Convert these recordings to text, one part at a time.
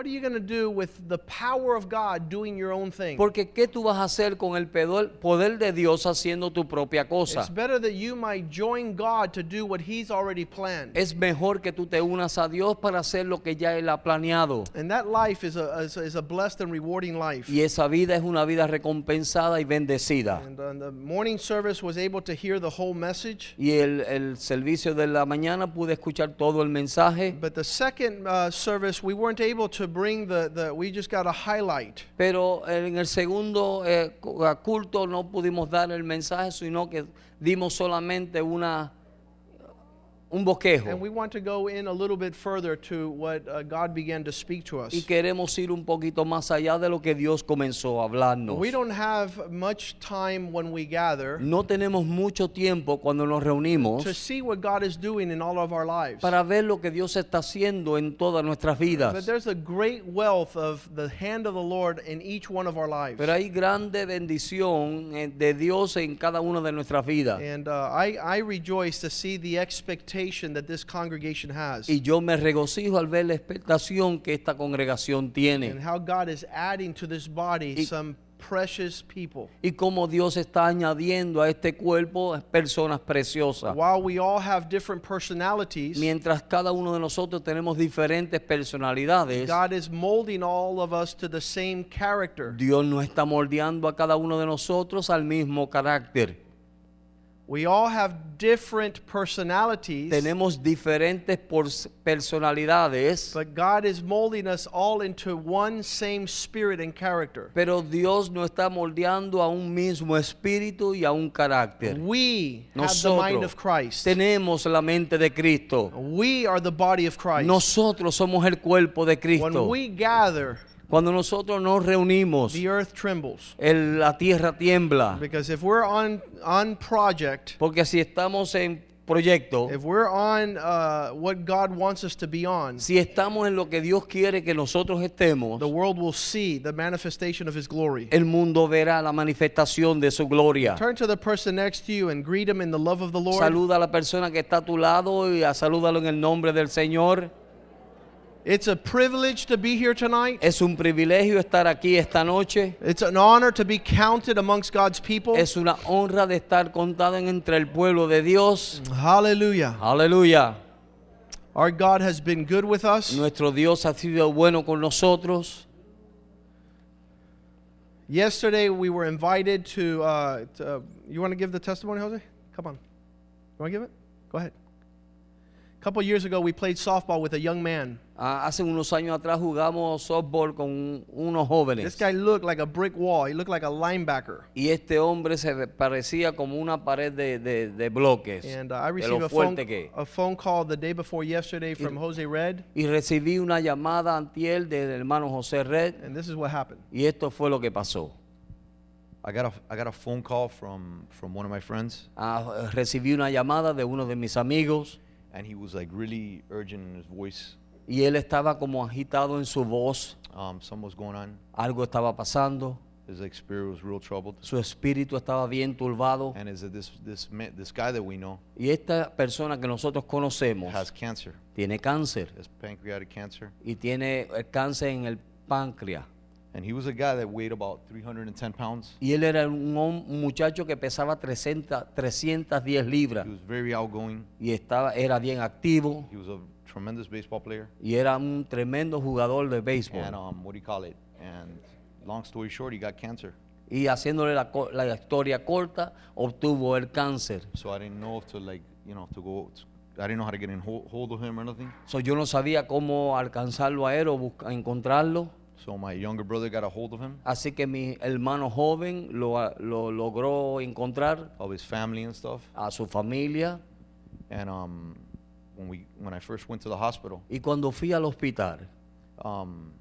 What are you going to do with the power of God doing your own thing? Porque ¿qué tú vas a hacer con el poder de Dios haciendo tu propia cosa? It's better that you might join God to do what He's already planned. Es mejor que tú te unas a Dios para hacer lo que ya Él ha planeado. And that life is a, is a, is a blessed and rewarding life. Y esa vida es una vida recompensada y bendecida. And uh, the morning service was able to hear the whole message. Y el, el servicio de la mañana pude escuchar todo el mensaje, But the second uh, service, we weren't able to bring the, we just got a highlight. pero en el segundo eh, culto no pudimos dar el mensaje, sino que dimos solamente una un bosquejo. And we want to go in a little bit further to what uh, God began to speak to us. Y queremos ir un poquito más allá de lo que Dios comenzó a hablarnos. We don't have much time when we gather No tenemos mucho tiempo cuando nos reunimos to see what God is doing in all of our lives. para ver lo que Dios está haciendo en todas nuestras But there's a great wealth of the hand of the Lord in each one of our lives. Pero hay grande bendición eh, de Dios en cada una de nuestras vidas. And uh, I, I rejoice to see the expectation that this congregation has Y yo me regocijo al ver la expectación que esta congregación tiene. and how God is adding to this body Y- some precious people. Y cómo Dios está añadiendo a este cuerpo personas preciosas. While we all have different personalities, Mientras cada uno de nosotros tenemos diferentes personalidades, God is molding all of us to the same character. Dios no está moldeando a cada uno de nosotros al mismo carácter. We all have different personalities, Tenemos diferentes personalidades, but God is molding us all into one same spirit and character. pero Dios no está moldeando a un mismo espíritu y a un carácter. We have the mind of Christ. tenemos la mente de Cristo. We are the body of Christ. Nosotros somos el cuerpo de Cristo. When we gather, Cuando nosotros nos reunimos, the earth trembles. el- la tierra tiembla. Because if we're on on project, Porque si estamos en proyecto, if we're on uh, what God wants us to be on, si estamos en lo que Dios quiere que nosotros estemos, the world will see the manifestation of His glory. el mundo verá la manifestación de su gloria. Turn to the person next to you and greet him in the love of the Lord. Saluda a la persona que está a tu lado y salúdalo en el nombre del Señor. It's a privilege to be here tonight. Es un privilegio estar aquí esta noche. It's an honor to be counted amongst God's people. Es una honra de estar contado en- entre el pueblo de Dios. Hallelujah. Aleluya. Our God has been good with us. Nuestro Dios ha sido bueno con nosotros. Yesterday we were invited to. Uh, to uh, you want to give the testimony, Jose? Come on. You want to give it? Go ahead. A couple years ago, we played softball with a young man. Ah, hace unos años atrás jugamos softball con unos This jóvenes. guy looked like a brick wall. He looked like a linebacker. Y este hombre se parecía como una pared de, de- de bloques. And uh, I de received lo a phone, fuerte que. a phone call the day before yesterday from Jose Red, Y recibí una llamada antier del hermano José Red. and this is what happened. Y esto fue lo que pasó. I got a I got a phone call from from one of my friends, Ah, recibí una llamada de uno de mis amigos and he was like really urgent in his voice. Y él estaba como agitado en su voz. Um, something was going on. Algo estaba pasando. His spirit was real troubled. Su espíritu estaba bien turbado. And is this this man, this guy that we know Y esta persona que nosotros conocemos has cancer, tiene cáncer has pancreatic cancer, y tiene el cáncer en el páncreas. and he was a guy that weighed about 310 pounds. Y él era un, muchacho que pesaba 300, 310 libras He was very outgoing. y estaba, era bien activo He was a tremendous baseball player. y era un tremendo jugador de béisbol. And um, what do you call it? And long story short, he got cancer. Y haciéndole la, la historia corta, obtuvo el cáncer. So I didn't know if to like you know to go. I didn't know how to get in hold, hold of him or nothing. So, yo no sabía cómo alcanzarlo a él o busca- encontrarlo. So my younger brother got a hold of him, Así que mi hermano joven lo, lo logró encontrar of his family and stuff. a su familia. And um, when we when I first went to the hospital, Y cuando fui al hospital, um,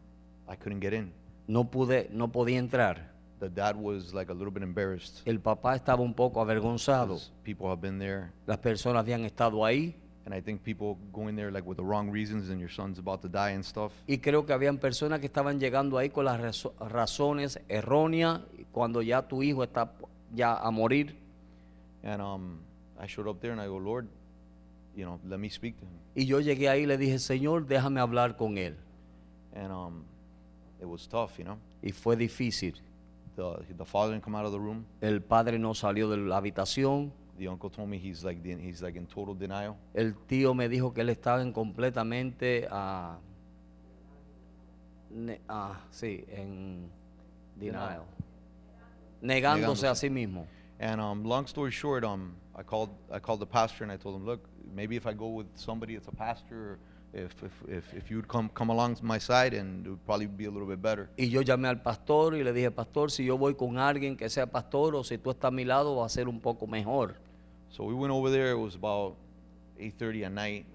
I couldn't get in. no, pude, no podía entrar. The dad was like a little bit embarrassed. El papá estaba un poco avergonzado. 'cause People have been there, Las personas habían estado ahí and I think people go in there like with the wrong reasons, and your son's about to die and stuff. y creo que habían personas que estaban llegando ahí con las razo- razones erróneas cuando ya tu hijo está ya a morir. And um, I showed up there and I go, Lord, you know, let me speak to him. Y yo llegué ahí y le dije, Señor, déjame hablar con él. and um, it was tough, you know. y fue difícil. The the father didn't come out of the room. El padre no salió de la habitación. The uncle told me he's like he's like in total denial. El tío me dijo que él estaba en completamente ah, ne- ah, sí, en denial. Negándose a sí mismo. And um, long story short, um, I called I called the pastor and I told him, look, maybe if I go with somebody that's a pastor, if if if, if you'd come come along my side, and it would probably be a little bit better. Y yo llamé al pastor y le dije, pastor, si yo voy con alguien que sea pastor o si tú estás a mi lado va a ser un poco mejor. So we went over there. It was about 8:30 at night,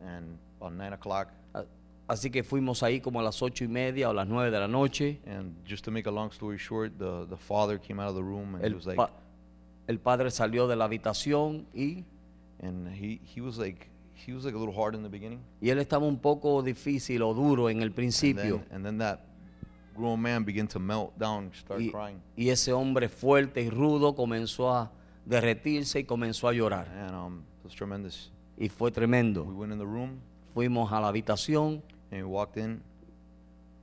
and about nine o'clock. A- Así que fuimos ahí como a las ocho y media o las nueve de la noche. And just to make a long story short, the the father came out of the room and he was like, pa- el padre salió de la habitación y, and he he was like he was like a little hard in the beginning. y él estaba un poco difícil o duro en el And principio. then, and then that grown man began to melt down, start Y, crying. y ese hombre fuerte y rudo comenzó a derretirse y comenzó a llorar. And um, it was tremendous. Y fue We tremendo. went in the room Fuimos a la habitación and we walked in.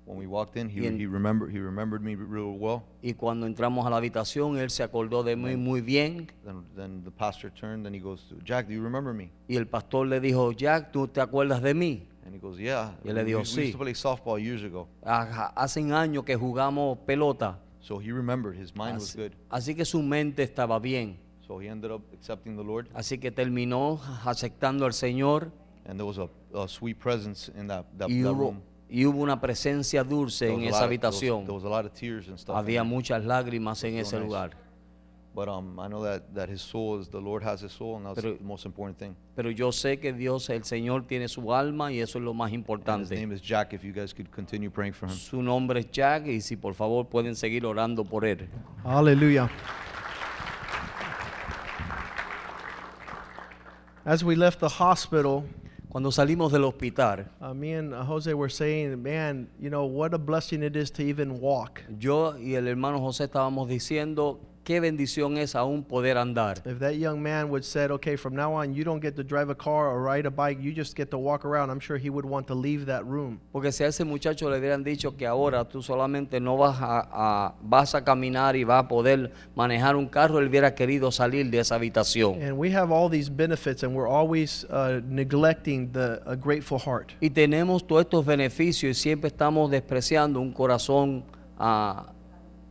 When we walked in, he, Y en- he remembered he remembered me real well. y cuando entramos a la habitación él se acordó de mí muy bien Then then the pastor turned and he goes, Jack, do you remember me? y el pastor le dijo, Jack, ¿tú te acuerdas de mí? And he goes, Yeah. Y él le we, dijo, we "Sí." used to play softball years ago. Ajá, Hace años que jugamos pelota, So he remembered. His mind was así, good. así que su mente estaba bien. So he ended up accepting the Lord. Así que terminó aceptando al Señor And there was a, a sweet presence in that, that, y that hubo, room. Y hubo una presencia dulce There en was a esa habitación. Había muchas lágrimas en ese lugar. But um, I know that, that his soul is the Lord has his soul, and that's Pero- the most important thing. Pero yo sé que Dios, el Señor, tiene su alma y eso es lo más importante. name is Jack. If you guys could continue praying for him. Su nombre es Jack y si por favor pueden seguir orando por él. Hallelujah. As we left the hospital, Cuando salimos del hospital, uh, me and uh, Jose were saying, man, you know, what a blessing it is to even walk. yo y el hermano José estábamos diciendo qué bendición es aún poder andar. If that young man would said, okay, from now on, you don't get to drive a car or ride a bike, you just get to walk around, I'm sure he would want to leave that room. Porque si a ese muchacho le hubieran dicho que ahora tú solamente no vas a, a- vas a caminar y vas a poder manejar un carro, él hubiera querido salir de esa habitación. And we have all these benefits, and we're always uh, neglecting the a grateful heart. Y tenemos todos estos beneficios y siempre estamos despreciando un corazón ah,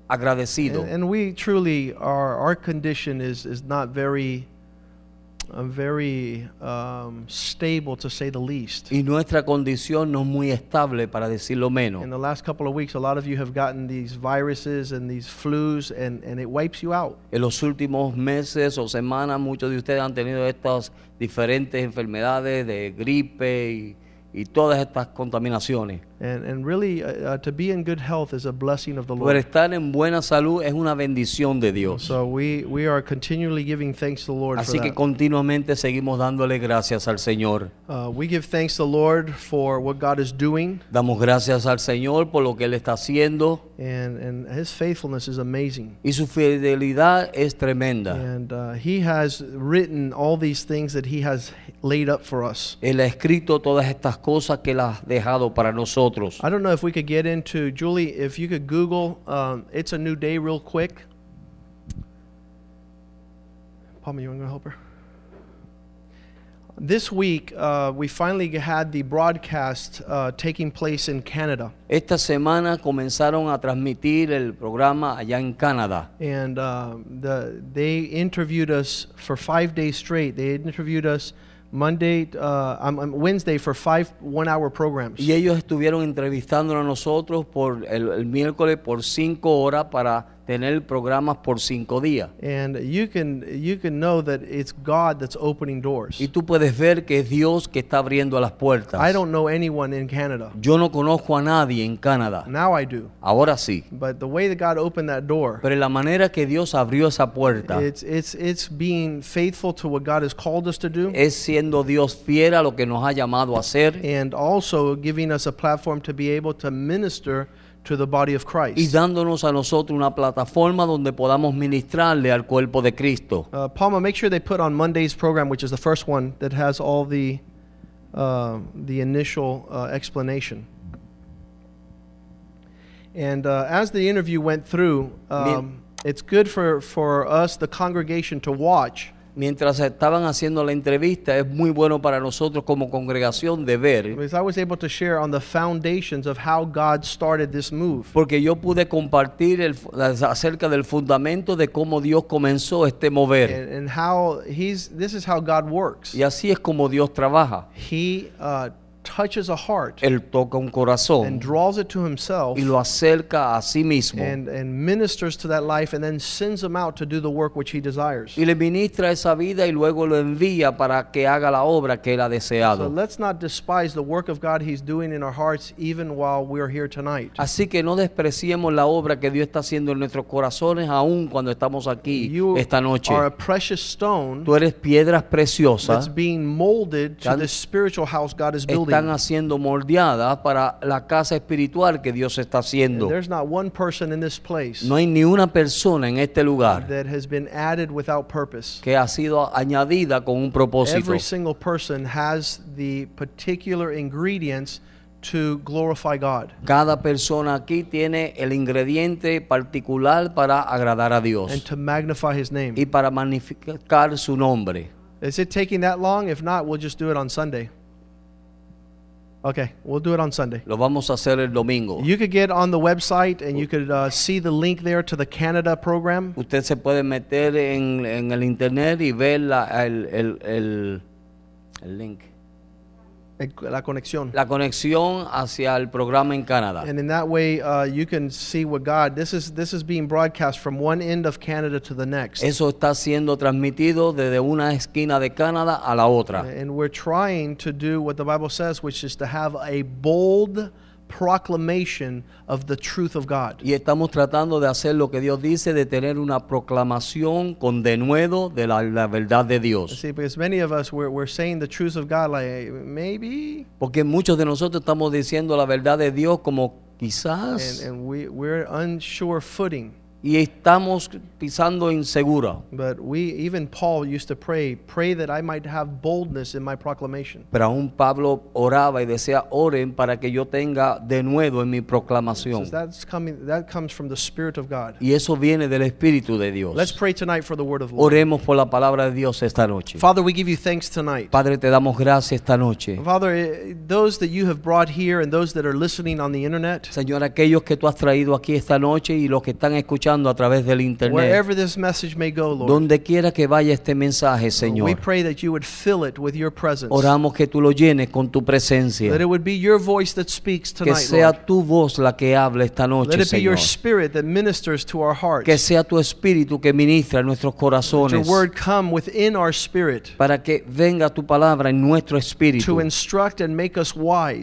agradecido. And, and we truly, our, our condition is, is not very, uh, very um, stable, to say the least. Y nuestra condición no es muy estable, para decirlo menos. In the last couple of weeks, a lot of you have gotten these viruses and these flus, and, and it wipes you out. En los últimos meses o semanas, muchos de ustedes han tenido estas diferentes enfermedades de gripe y, y todas estas contaminaciones. And, and really, uh, uh, to be in good health is a blessing of the Pero Lord. estar en buena salud es una bendición de Dios. So we, we are continually giving thanks to the Lord for Así que that. continuamente seguimos dándole gracias al Señor. Uh, we give thanks to the Lord for what God is doing, Damos gracias al Señor por lo que Él está haciendo and, and His faithfulness is amazing. y su fidelidad es tremenda. And uh, He has written all these things that He has laid up for us. Él ha escrito todas estas cosas que Él ha dejado para nosotros. I don't know if we could get into, Julie, if you could Google um, It's a New Day real quick. Palma, you want to help her? This week, uh, we finally had the broadcast uh, taking place in Canada. Esta semana comenzaron a transmitir el programa allá en Canadá. and uh, the, they interviewed us for five days straight. They interviewed us Monday, uh, Wednesday for five one-hour programs. Y ellos estuvieron entrevistándonos a nosotros por el, el miércoles por cinco horas para tener programas por cinco días. And you can you can know that it's God that's opening doors. Y tú puedes ver que es Dios que está abriendo las puertas. I don't know anyone in Canada. Yo no conozco a nadie en Canadá. Now I do. Ahora sí. But the way that God opened that door, Pero la manera que Dios abrió esa puerta it's it's it's being faithful to what God has called us to do, es siendo Dios fiel a lo que nos ha llamado a hacer and also giving us a platform to be able to minister to the body of y Christ. dándonos a nosotros una plataforma donde podamos ministrarle al cuerpo de Cristo. Uh, Palma, make sure they put on Monday's program, which is the first one that has all the uh, the initial uh, explanation. And uh, as the interview went through, um, it's good for, for us, the congregation, to watch Mientras estaban haciendo la entrevista, es muy bueno para nosotros como congregación de ver, because I was able to share on the foundations of how God started this move. porque yo pude compartir el acerca del fundamento de cómo Dios comenzó este mover. And, and how he's this is how God works. Y así es como Dios trabaja. He uh, touches a heart Él toca un and corazón draws it to himself y lo acerca a sí mismo and, and ministers to that life and then sends him out to do the work which he desires. y le ministra esa vida y luego lo envía para que haga la obra que él ha So deseado. let's not despise the work of God he's doing in our hearts even while we're here tonight. Así que no despreciemos la obra que Dios está haciendo en nuestros corazones aún cuando estamos aquí You esta noche. are a precious stone Tú eres piedras that's preciosas, being molded to spiritual house God is building. Están haciendo moldeadas para la casa espiritual que Dios está And haciendo. there's not one person in this place No hay ni una persona en este lugar that has been added without purpose. que ha sido añadida con un propósito. Every single person has the particular ingredients to glorify God Cada persona aquí tiene el ingrediente particular para agradar a and Dios to magnify His name. y para magnificar su nombre. Is it taking that long? If not, we'll just do it on Sunday. Okay, we'll do it on Sunday. Lo vamos a hacer el domingo. You could get on the website and you could uh, see the link there to the Canada program. Usted se puede meter en, en el internet y ver la, el, el- el- el link, La conexión. la conexión hacia el programa en Canadá. And in that way, uh, you can see what God. This is this is being broadcast from one end of Canada to the next, Eso está siendo transmitido desde una esquina de Canadá a la otra. and we're trying to do what the Bible says, which is to have a bold proclamation of the truth of God. Y estamos tratando de hacer lo que Dios dice, de tener una proclamación con denuedo de la, la verdad de Dios. See, because many of us we're, we're saying the truth of God, like maybe, Porque muchos de nosotros estamos diciendo la verdad de Dios como and, quizás and we we're unsure footing. Y estamos pisando insegura. But we, even Paul used to pray, pray that I might have boldness in my proclamation. Pero aún Pablo oraba y decía, oren para que yo tenga denuedo en mi So proclamación. that's coming. That comes from the Spirit of God. Y eso viene del Espíritu de Let's Dios. pray tonight for the word of Lord. Oremos por la palabra de Dios esta noche. Father, we give you thanks tonight. Padre, te damos gracias esta noche. Father, eh, those that you have brought here and those that are listening on the internet, Señor, aquellos que tú has traído aquí esta noche y los que están escuchando a través del internet, wherever this message may go, Lord, donde quiera que vaya este mensaje, we Señor, pray that you would fill it with your presence. oramos que tú lo llenes con tu presencia. That it would be your voice that speaks Que sea tu voz la que hable esta noche, it be your Señor. spirit that ministers to our hearts. Que sea tu espíritu que ministra en nuestros corazones. word come within our spirit Para que venga tu palabra en nuestro espíritu.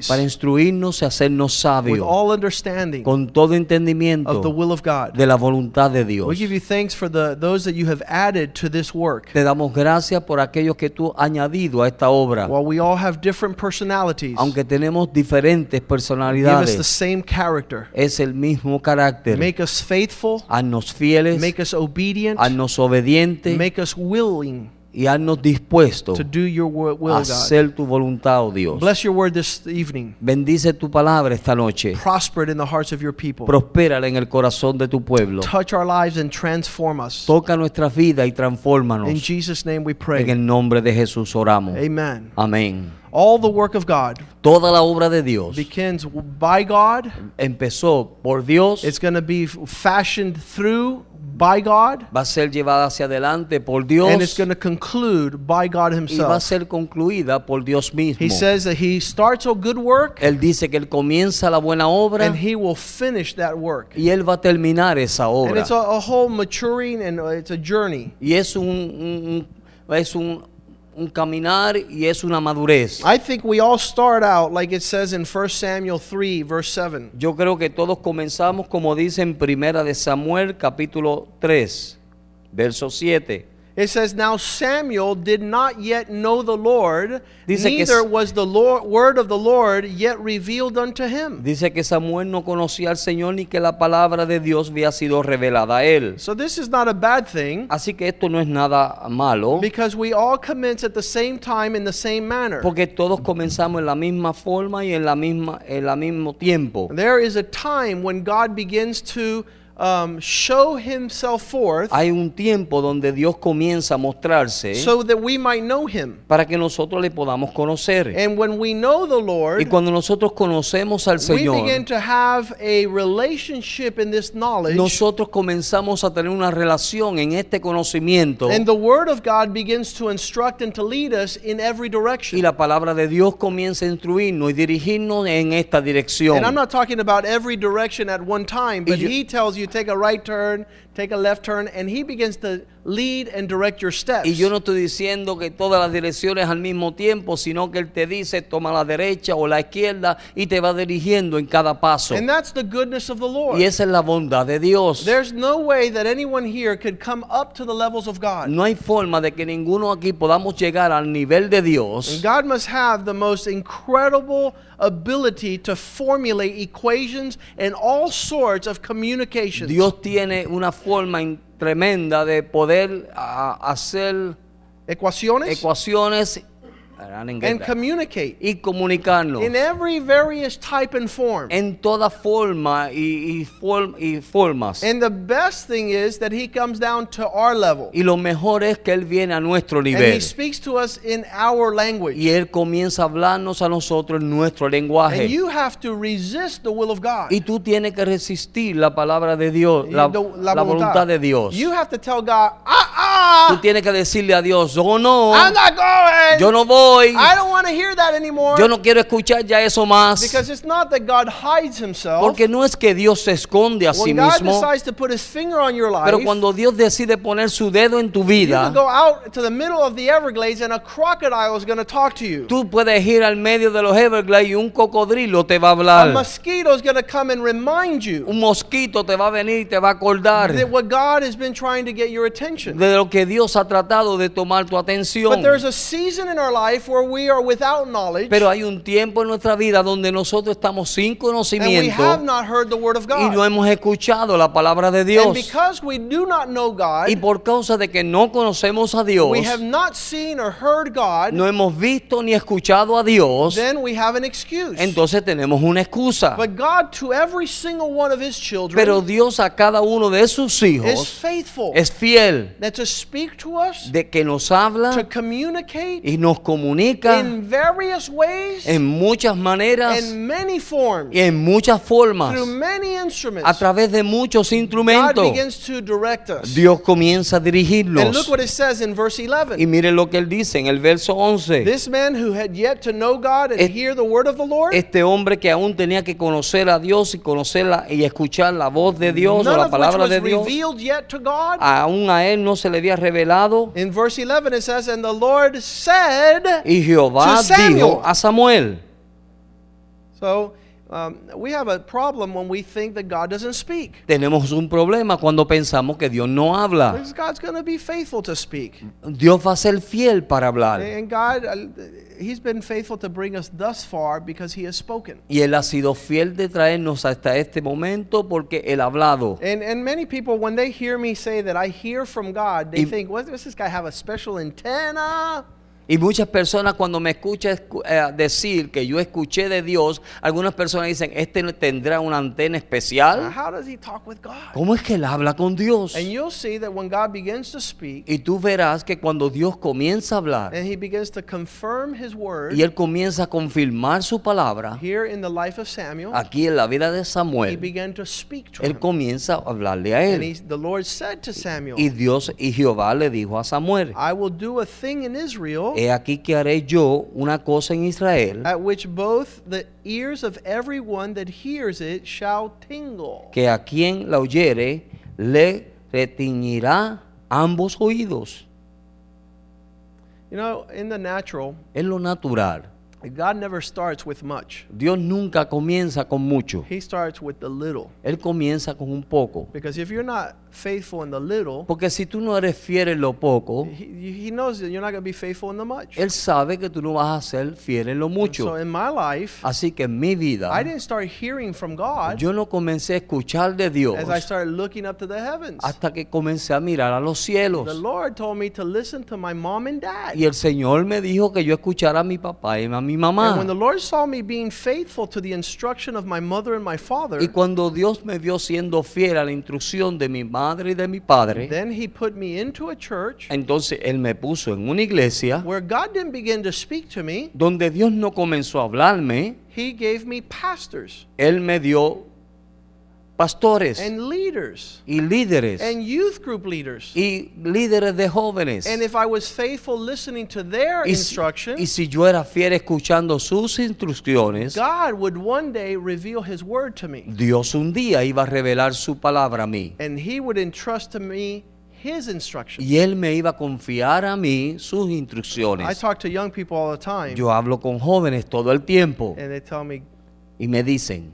Para instruirnos y hacernos with sabios. all understanding Con todo of the entendimiento will of God. de la voluntad de Dios. We give you thanks for the those that you have added to this work. Te damos gracias por aquellos que tú has añadido a esta obra. While we all have different personalities, Aunque tenemos diferentes give us the personalidades, same character. es el mismo carácter. Make us faithful, Haznos fieles, make us obedient, haznos obedientes make us willing y haznos dispuestos to do your wo- will, a God. hacer tu voluntad, oh Dios. Bless your word this evening. Bendice tu palabra esta noche. Prosper it in the hearts of your people. Prospérala en el corazón de tu pueblo. Touch our lives and transform us. Toca nuestra vida y In transfórmanos. Jesus' name we En pray. el nombre de Jesús oramos. Amen. Amén. All the work of God Toda la obra de Dios begins by God. empezó por Dios, It's going to be fashioned through by God. va a ser llevada hacia adelante por And it's Dios going to conclude by God y va a Himself. ser concluida por Dios mismo. He says that He starts a good work Él dice que Él comienza la buena obra and He will finish that work. y Él va a terminar esa And obra. it's a, a whole maturing and uh, it's a journey. Y es un, un- un- es un, un caminar y es una madurez. I think we all start out like it says in 1 Samuel 3, verse 7. Yo creo que todos comenzamos como dice en Primera de Samuel capítulo 3, verso 7. It says, Now Samuel did not yet know the Lord, Dice neither s- was the Lord, word of the Lord yet revealed unto him. Dice que Samuel no conocía al Señor ni que la palabra de Dios había sido revelada a él. So this is not a bad thing Así que esto no es nada malo, because we all commence at the same time in the same manner. porque todos comenzamos en la misma forma y en la misma en la mismo tiempo. There is a time when God begins to um, show himself forth Hay un tiempo donde Dios comienza a mostrarse so that we might know him. para que nosotros le podamos conocer. And when we know the Y Lord, cuando nosotros conocemos al we begin to have a relationship in this knowledge. nosotros comenzamos a tener una relación en este conocimiento And the Word of God begins to instruct and to lead us in every y direction. la palabra de Dios comienza a instruirnos y dirigirnos en esta dirección. And I'm not talking about every direction at one time, but yo- He tells you take a right turn, take a left turn, and He begins to lead and direct your steps. Y yo no estoy diciendo que todas las direcciones al mismo tiempo, sino que Él te dice toma la derecha o la izquierda y te va dirigiendo en cada paso. And that's the goodness of the Lord. Y esa es la bondad de Dios. There's no way that anyone here could come up to the levels of God. No hay forma de que ninguno aquí podamos llegar al nivel de And Dios. God must have the most incredible ability to formulate equations and all sorts of communications. Dios tiene una forma tremenda de poder hacer Ecuaciones. ecuaciones and that. communicate y comunicarnos in every various type and form. en toda forma y, y form- y formas. And the best thing is that he comes down to our level. Y lo mejor es que Él viene a nuestro And he nivel. speaks to us in our language. Y Él comienza a hablarnos a nosotros en nuestro And lenguaje. you have to resist the will of God. Y tú tienes que resistir la palabra de Dios, la voluntad de Dios. You have to tell God, ah, Tú ah, tienes que decirle a Dios, yo no, I'm not going. yo no voy, I don't want to hear that anymore. yo no quiero escuchar ya eso más. Because it's not that God hides himself. Porque no es que Dios se esconde a sí when God mismo, decides to put his finger on your life, pero cuando Dios decide poner su dedo en tu vida, tú puedes ir al medio de los Everglades y un cocodrilo te va a hablar. come and remind you Un mosquito te va a venir y te va a acordar that what God has been trying to get your attention. de lo que Dios ha tratado de tomar tu atención. Pero hay un tiempo en nuestra vida donde nosotros estamos sin conocimiento have not heard the word of y no God. hemos escuchado la palabra de And Dios. because we do not know God, Y por causa de que no conocemos a Dios, we have not seen or heard God, no hemos visto ni escuchado a Dios, then we have an excuse. entonces tenemos una excusa. But God, to every single one of His children, Pero Dios a cada uno de sus is hijos faithful. es fiel speak to us, de que nos to habla communicate y nos comunica in various ways, en muchas maneras in many forms, y en muchas formas, through many instruments. a través de muchos God instrumentos. begins to direct us. Dios comienza a And look dirigirnos. what it says in verse 11. Y miren lo que él dice en el verso 11. This man who had yet to know God and Es- hear the word of the Lord, Este hombre que aún tenía que conocer a Dios y conocerla y escuchar la voz de Dios o la palabra de Dios, yet to God. aún a él no se le había revelado. In verse 11 it says, And the Lord said, Y Jehová To Samuel. dijo a Samuel. So um, we have a problem when we think that God doesn't speak. Tenemos un problema cuando pensamos que Dios no habla. Because God's going to be faithful to speak. Dios va a ser fiel para hablar. And God, uh, He's been faithful to bring us thus far because He has spoken. Y Él ha sido fiel de traernos hasta este momento porque Él ha hablado. And, and many people, when they hear me say that I hear from God, they Y- think, what, does this guy have a special antenna? Y muchas personas cuando me escuchan escu- eh, decir que yo escuché de Dios, algunas personas dicen, este tendrá una antena especial. How does he talk with God? ¿Cómo es que Él habla con Dios? And you'll see that when God begins to speak Y tú verás que cuando Dios comienza a hablar and He begins to confirm His word y Él comienza a confirmar su palabra, here in the life of Samuel, aquí en la vida de Samuel, Él comienza a hablarle a él. he, the Lord said to Samuel, Y Dios y Jehová le dijo a Samuel, I will do a thing in Israel he aquí que haré yo una cosa en Israel at which both the ears of everyone that hears it shall tingle. que a quien la oyere le retiñirá ambos oídos. You know, in the natural, Es lo natural. God never starts with much. Dios nunca comienza con mucho. He starts with the little. Él comienza con un poco. Because if you're not faithful in the little, Porque si tú no eres fiel en lo poco, he, he knows that you're not going to be faithful in the much. Él sabe que tú no vas a ser fiel en lo So mucho. in my life, Así que en mi vida, I didn't start hearing from God yo no comencé a escuchar de Dios as I started looking up to the heavens. hasta que comencé a mirar a los The cielos. Lord told me to listen to my mom and dad. Y el Señor me dijo que yo escuchara a mi papá y a mi And mamá. when the Lord saw me being faithful to the instruction of my mother and my father, Y cuando Dios me vio siendo fiel a la instrucción de mi madre y de mi padre, then He put me into a church entonces Él me puso en una iglesia where God didn't begin to speak to me. donde Dios no comenzó a hablarme, He gave me pastors Él me dio pastores and leaders y líderes and youth group leaders. y líderes de jóvenes. And if I was faithful listening to their Y si, instruction, y si yo era fiel escuchando sus instrucciones, God would one day reveal His word to me. Dios un día iba a revelar su palabra a mí. And He would entrust to me His instruction. Y Él me iba a confiar a mí sus I instrucciones. talk to young people all the time, Yo hablo con jóvenes todo el tiempo and they tell me, y me dicen,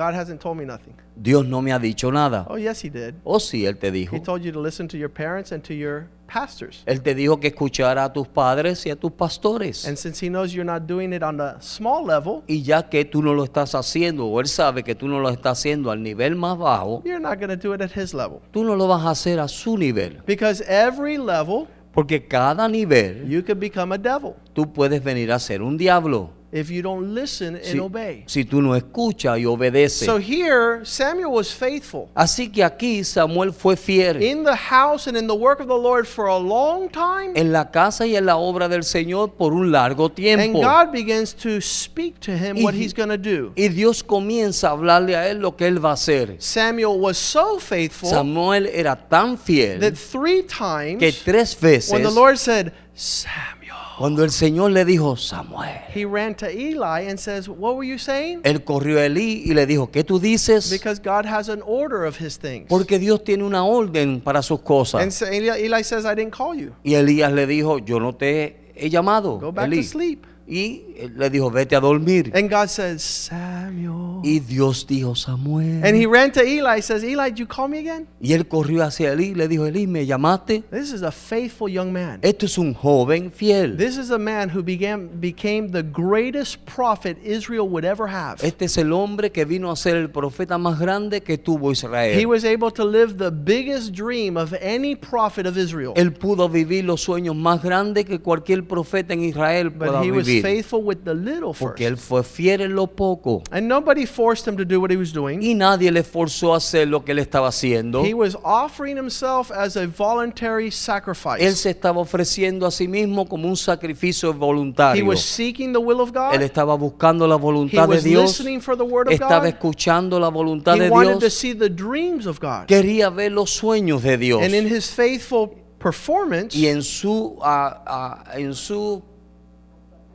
God hasn't told me nothing. Dios no me ha dicho nada. Oh, yes, He did. O sí, Él te dijo. He told you to listen to your parents and to your pastors. Él te dijo que escuchara a tus padres y a tus pastores. And since He knows you're not doing it on the small level, Y ya que tú no lo estás haciendo, o Él sabe que tú no lo estás haciendo al nivel más bajo, you're not going to do it at His level. tú no lo vas a hacer a su nivel. Because every level, Porque cada nivel you could become a devil tú puedes venir a ser un diablo if you don't listen and si, obey. si tú no escuchas y obedeces. So here, Samuel was faithful Así que aquí Samuel fue fiel in the house and in the work of the Lord for a long time. en la casa y en la obra del Señor por un largo And tiempo. God begins to speak to him Y what he's going to do. Y Dios comienza a hablarle a él lo que él va a hacer. Samuel was so faithful Samuel era tan fiel that three que times tres veces when the Lord said, Samuel, cuando el Señor le dijo Samuel, he ran to Eli and says, What were you saying? él corrió a Elí y le dijo, ¿qué tú dices? Because God has an order of his things. Porque Dios tiene una orden para sus cosas. And so Eli, Eli says, I didn't call you. Y Elías le dijo, yo no te he llamado. Go back Elí". to sleep. Y él le dijo, vete a dormir. And God says, Samuel. Y Dios dijo, Samuel. And he ran to Eli, he says, Eli, did you call me again? Y él corrió hacia Elí y le dijo, Elí, ¿me llamaste? This is a faithful young man. Esto es un joven fiel. This is a man who began, became the greatest prophet Israel would ever have. Este es el hombre que vino a ser el profeta más grande que tuvo He Israel. was able to live the biggest dream of any prophet of Israel. Él pudo vivir los sueños más grandes que cualquier profeta en Israel pueda he was faithful with the little Porque él first. fue fiel en lo poco. And nobody forced him to do what he was doing. Y nadie le forzó a hacer lo que él estaba haciendo. He was offering himself as a voluntary Él sacrifice. se estaba ofreciendo a sí mismo como un sacrificio He voluntario. was seeking the will of Él God. estaba buscando la He voluntad de was Dios. listening for the word of Estaba God. escuchando la voluntad He de wanted to see the dreams of God. Quería ver los sueños de Dios. And in his faithful performance, Y en su, ah, ah, en su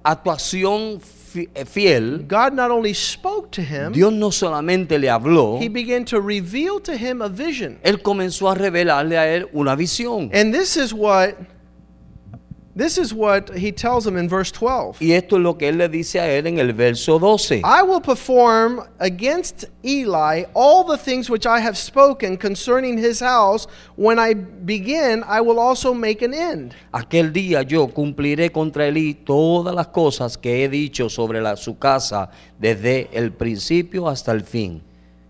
actuación eh, fiel, God not only spoke to him, Dios no solamente le habló, he began to reveal to him a vision. Él comenzó a revelarle a él una visión. And this is what this is what he tells him in verse 12. Y esto es lo que él le dice a él en el verso 12. I will perform against Eli all the things which I have spoken concerning his house. When I begin, I will also make an end. Aquel día yo cumpliré contra Elí todas las cosas que he dicho sobre la- su casa desde el principio hasta el fin.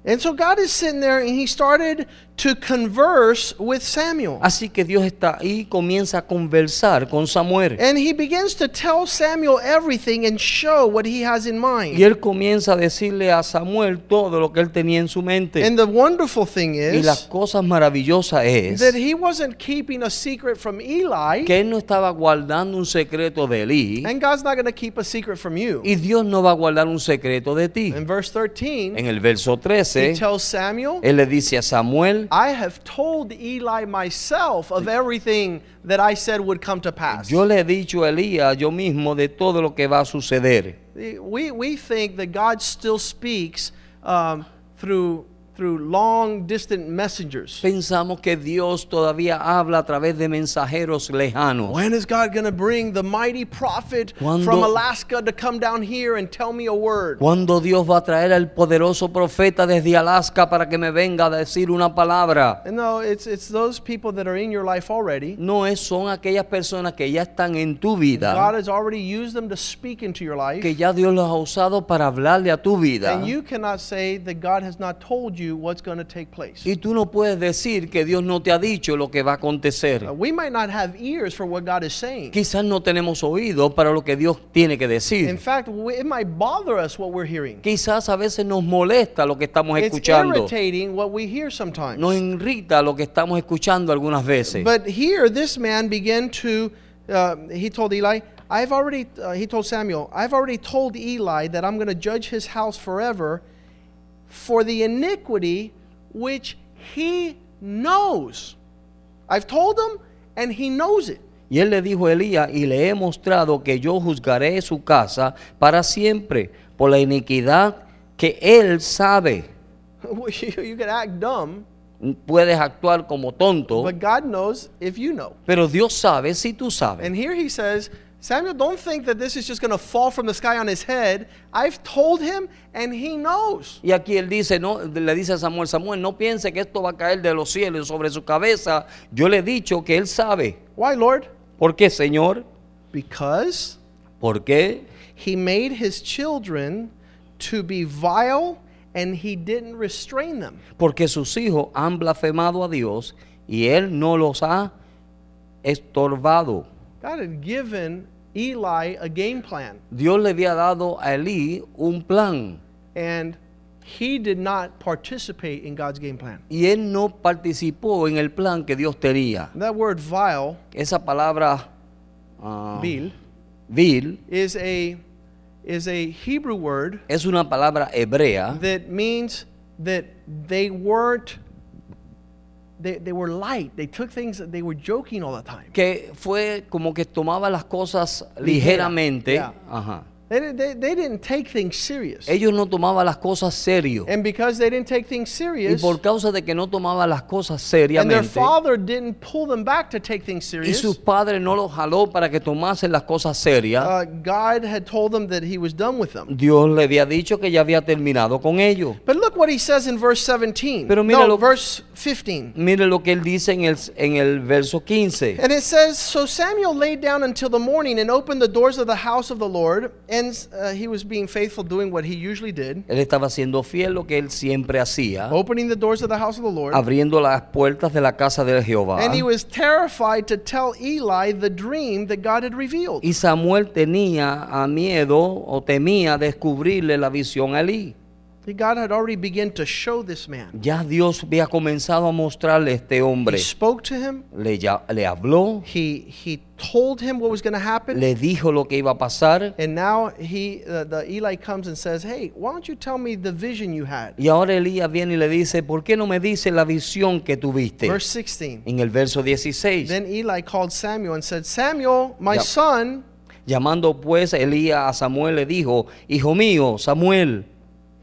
And so God is sitting there and he started to converse with Samuel. Así que Dios está ahí y comienza a conversar con Samuel. And he begins to tell Samuel everything and show what he has in Y mind. él comienza a decirle a Samuel todo lo que él tenía en su mente. And the wonderful thing Y las is cosas maravillosas es that he wasn't keeping a secret from Eli, que él no estaba guardando un secreto de Elí and God's not going to keep a secret from you. y Dios no va a guardar un secreto de ti. In verse 13, En el verso he 13, tells Samuel, él le dice a Samuel, I have told Eli myself of everything that I said would come to pass. yo le he dicho a Elías yo mismo de todo lo que va a suceder. We, we think that God still speaks um, through through long distant messengers. Pensamos que Dios todavía habla a través de mensajeros lejanos. When is God going to bring the mighty prophet Cuando- from Alaska to come down here and tell me a word? ¿Cuándo Dios va a traer al poderoso profeta desde Alaska para que me venga a decir una palabra? And no, it's it's those people that are in your life already. No es, son aquellas personas que ya están en tu God vida, has already used them to speak into your life. que ya Dios los ha usado para hablarle a tu vida. And you cannot say that God has not told you what's going to take place. Y tú no puedes decir que Dios no te ha dicho lo que va a acontecer. Uh, we might not have ears for what God is saying. Quizás no tenemos oído para lo que Dios tiene que decir. In fact, we, it might bother us what we're hearing. Quizás a veces nos molesta lo que estamos It's escuchando. irritating what we hear sometimes. Nos irrita lo que estamos escuchando algunas veces. But here, this man began to, uh, he told Eli, I've already, uh, he told Samuel, I've already told Eli that I'm going to judge his house forever for the iniquity which he knows. I've told him, and he knows it. Y él le dijo a Elías, y le he mostrado que yo juzgaré su casa para siempre por la iniquidad que él sabe. you can act dumb, Puedes actuar como tonto, but God knows if you know. pero Dios sabe si tú sabes. And here he says, Samuel, don't think that this is just going to fall from the sky on his head. I've told him, and he knows. Y aquí él dice, no, le dice a Samuel, Samuel, no piense que esto va a caer de los cielos sobre su cabeza. Yo le he dicho que él sabe. Why, Lord? ¿Por qué, Señor? Because ¿Por qué? he made his children to be vile and he didn't restrain them. Porque sus hijos han blasfemado a Dios y él no los ha estorbado. God had given Eli a game plan, Dios le había dado a Elí un plan and he did not participate in God's game plan. y él no participó en el plan que Dios tenía. That word vile, Esa palabra ah, vil, vil is a is a Hebrew word es una palabra hebrea that means that they weren't they, they were light. They took things they were joking all the time. que fue como que tomaba las cosas Ligera, ligeramente. yeah. Ajá. They, didn't- they, they didn't take things serious. Ellos no tomaban las cosas serio. And because they didn't take things serious, Y por causa de que no tomaban las cosas seriamente, and their father didn't pull them back to take things serious, y sus padres no los jaló para que tomasen las cosas serias, uh, God had told them that he was done with them. Dios le había dicho que ya había terminado con ellos. But look what he says in verse 17. Pero mira no, lo- verse 15. Mire lo que él dice en el, en el verso 15. And it says, So Samuel laid down until the morning and opened the doors of the house of the Lord. And uh, he was being faithful, doing what he usually did, Él estaba siendo fiel lo que él siempre hacía, opening the doors of the house of the Lord. abriendo las puertas de la casa de Jehová. And he was terrified to tell Eli the dream that God had revealed. Y Samuel tenía a miedo o temía descubrirle la visión a Elí. God had already begun to show this man. Ya Dios había comenzado a mostrarle a este He hombre. spoke to him. Le, ya- le habló, He he told him what was going to happen. le dijo lo que iba a pasar. And now he uh, the Eli comes and says, "Hey, why don't you tell me the vision you had?" Y ahora Elías viene y le dice, ¿por qué no me dice la visión que tuviste? Verse 16. En el verso 16. Then Eli called Samuel and said, "Samuel, my son." Llamando pues Elías a Samuel le dijo, Hijo mío, Samuel.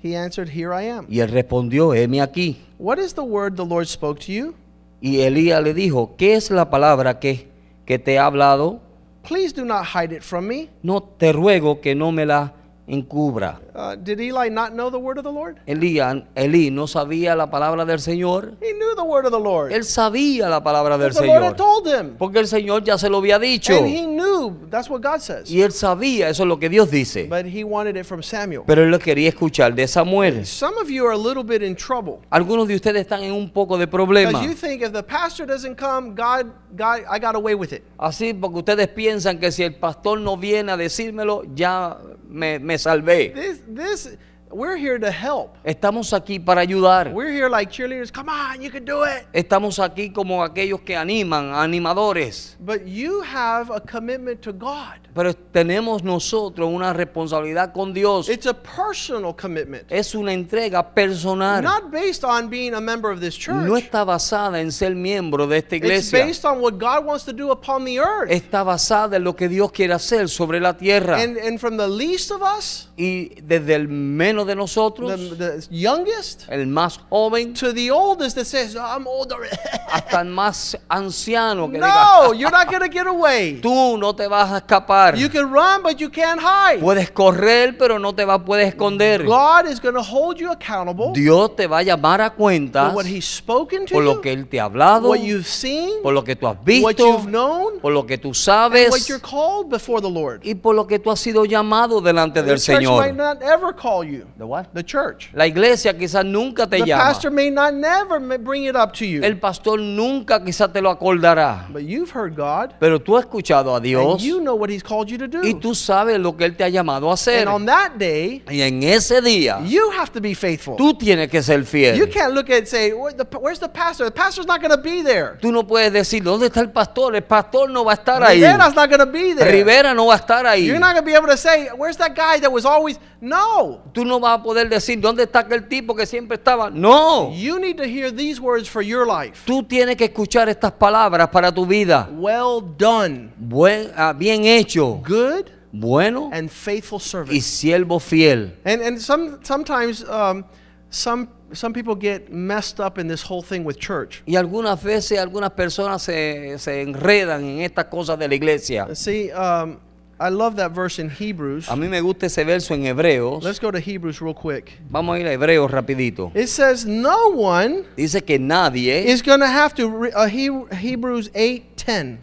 He answered, "Here I am." Y él respondió, heme aquí. What is the word the Lord spoke to you? Y Elías le dijo, ¿qué es la palabra que, que te ha hablado? Please do not hide it from me. No te ruego que no me la encubra. Uh, did Eli not know the word of the Lord? Elías, Elí no sabía la palabra del Señor. He knew the word of the Lord. Él sabía la palabra del Lord had Señor. told him. Porque el Señor ya se lo había dicho. And he knew. That's what God says. Y él sabía, eso es lo que Dios dice. But he wanted it from Samuel. Pero él lo quería escuchar de Samuel. Some of you are a little bit in trouble. Algunos de ustedes están en un poco de Because problema. you think if the pastor doesn't come, God, God, I got away with it. Así porque ustedes piensan que si el pastor no viene a decírmelo, ya me, me salvé. This, this, we're here to help. Estamos aquí para ayudar. We're here like cheerleaders. Come on, you can do it. Estamos aquí como aquellos que animan, animadores. But you have a commitment to God. Pero tenemos nosotros una responsabilidad con Dios. It's a personal commitment, Es una entrega personal. not based on being a member of this church. No está basada en ser miembro de esta It's iglesia. based on what God wants to do upon the earth. Está basada en lo que Dios quiere hacer sobre la tierra. And, and from the least of us Y desde el menos menos de nosotros, the, the youngest, el más joven, to the oldest that says, I'm older. hasta el más anciano que no, diga, you're not to get away. tú no te vas a escapar. You can run, but you can't hide. Puedes correr, pero no te va, puedes esconder. God is to hold you accountable Dios te va a llamar a cuentas what He's spoken to por lo que Él te ha hablado, what you've seen, por lo que tú has what visto, you've known, por lo que tú and sabes what you're called before the Lord. y por lo que tú has sido llamado delante del church might Señor. not ever call you. The what? The church. La iglesia quizás nunca te The llama. pastor may not never bring it up to you. El pastor nunca quizás te lo acordará. But you've heard God, Pero tú has escuchado a and Dios you know what He's called you to do. y tú sabes lo que Él te ha llamado a hacer. And on that day, Y en ese día you have to be faithful. tú tienes que ser You fiel. can't look at and say, Where the, Where's the pastor? The pastor's not going to be there. Tú no puedes decir, ¿dónde está el pastor? El pastor no va a estar ahí. Rivera's not going to be there. Rivera no va a estar ahí. You're not going to be able to say, Where's that guy that was always. No. Tú no vas a poder decir, ¿dónde está aquel tipo que siempre estaba? No. You need to hear these words for your life. Tú tienes que escuchar estas palabras para tu vida. Well done, Buen, ah, bien hecho, good bueno and faithful y servant. siervo fiel. And and some sometimes um, some some people get messed up in this whole thing with church. Y algunas veces algunas personas se, se enredan en estas cosas de la iglesia. See, um, I love that verse in Hebrews. A mí me gusta ese verso en Hebreos. Let's go to Hebrews real quick. Vamos a ir a Hebreos rapidito. It says no one Dice que nadie, is going to have to re- uh, he, Hebrews 8:10.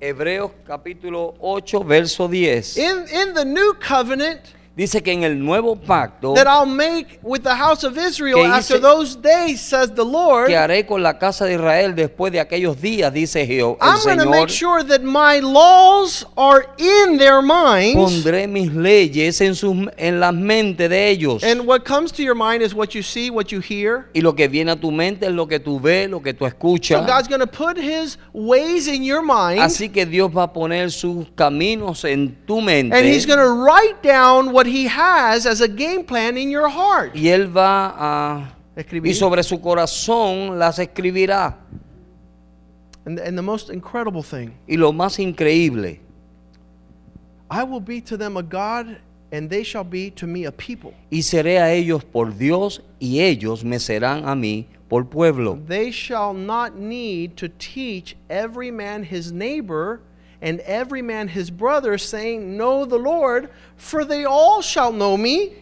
Hebreos capítulo 8, verso 10. In in the new covenant Dice que en el nuevo pacto that I'll make with the house of Israel Que after those days says the Lord, que haré con la casa de Israel después de aquellos días, dice Jehová, I'm going to make sure that my laws are in their minds. Pondré mis leyes en, sus, en las mentes de ellos. And what comes to your mind is what you see, what you hear. Y lo que viene a tu mente es lo que tú ves, lo que tú escuchas. So God's going to put his ways in your mind Así que Dios va a poner sus caminos en tu mente. and he's going to write down what he has as a game plan in your heart. y Él va a... Escribir. Y sobre su corazón las escribirá. And, and the most incredible thing, Y lo más increíble, I will be to them a God and they shall be to me a people. y seré a ellos por Dios y ellos me serán a mí por pueblo. They shall not need to teach every man his neighbor and every man his brother, saying, Know the Lord, for they all shall know me,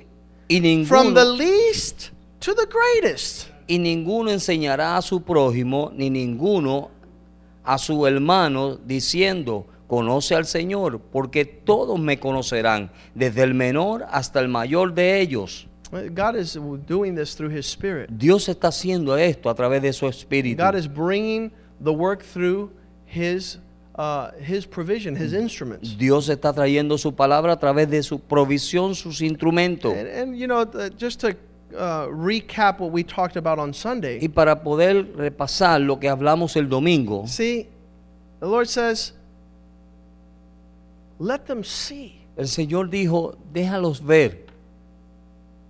Y from the ninguno, least to the greatest. y ninguno enseñará a su prójimo, ni ninguno a su hermano, diciendo, conoce al Señor, porque todos me conocerán, desde el menor hasta el mayor de ellos. God is doing this through His Spirit. Dios está haciendo esto a través de su espíritu. God is bringing the work through His uh, His provision, His instruments. Dios está trayendo su palabra a través de su provisión, sus instrumentos. And, and you know, th- just to uh, recap what we talked about on Y Sunday. para poder repasar lo que hablamos el domingo, See, the Lord says, "Let them see. el Señor dijo, déjalos ver,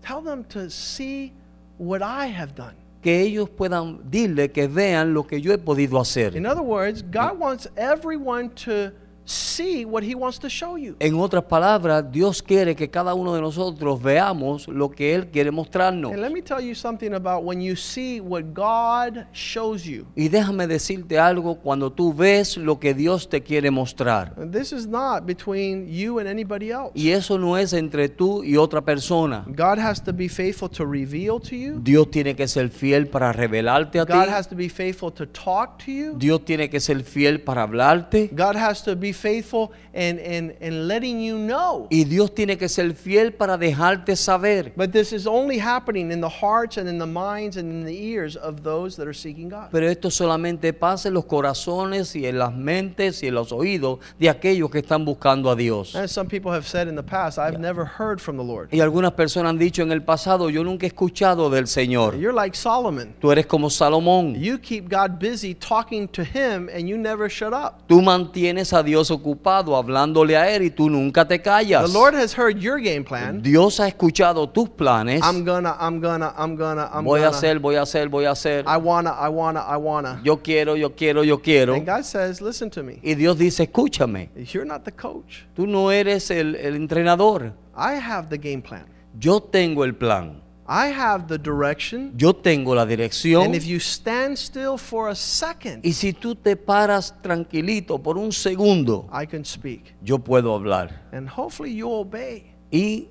Tell them to see what I have done." Que ellos puedan dirle que vean lo que yo he podido hacer. In other words, God wants everyone to see what He wants to show you. En otras palabras, Dios quiere que cada uno de nosotros veamos lo que Él quiere mostrarnos. And let me tell you something about when you see what God shows you. Y déjame decirte algo, cuando tú ves lo que Dios te quiere mostrar, This is not between you and anybody else. y eso no es entre tú y otra persona. God has to be faithful to reveal to you. Dios tiene que ser fiel para revelarte a ti. God has to be faithful to talk to you. Dios tiene que ser fiel para hablarte. God has to be faithful in, in, in letting you know. Y Dios tiene que ser fiel para dejarte saber. But this is only happening in the hearts and in the minds and in the ears of those that are seeking God. Pero esto solamente pasa en los corazones y en las mentes y en los oídos de aquellos que están buscando a Dios. As some people have said in the past, I've never heard from the Lord. Y algunas personas han dicho en el pasado, yo nunca he escuchado del Señor. You're like Solomon. Tú eres como Salomón. You keep God busy talking to him and you never shut up. Tú mantienes a Dios ocupado hablándole a Él y tú nunca te The callas. Lord has heard your game plan. Dios ha escuchado tus planes. I'm gonna, I'm gonna, I'm gonna, I'm Voy a gonna. hacer, voy a hacer, voy a hacer. I wanna, I wanna, I wanna. Yo quiero, yo quiero, yo quiero. And God says, listen to me. Y Dios dice, escúchame. You're not the coach. Tú no eres el, el entrenador. I have the game plan. Yo tengo el plan, I have the direction. yo tengo la dirección. And if you stand still for a second, Y si tú te paras tranquilito por un segundo, I can speak. yo puedo hablar. And hopefully you obey. Y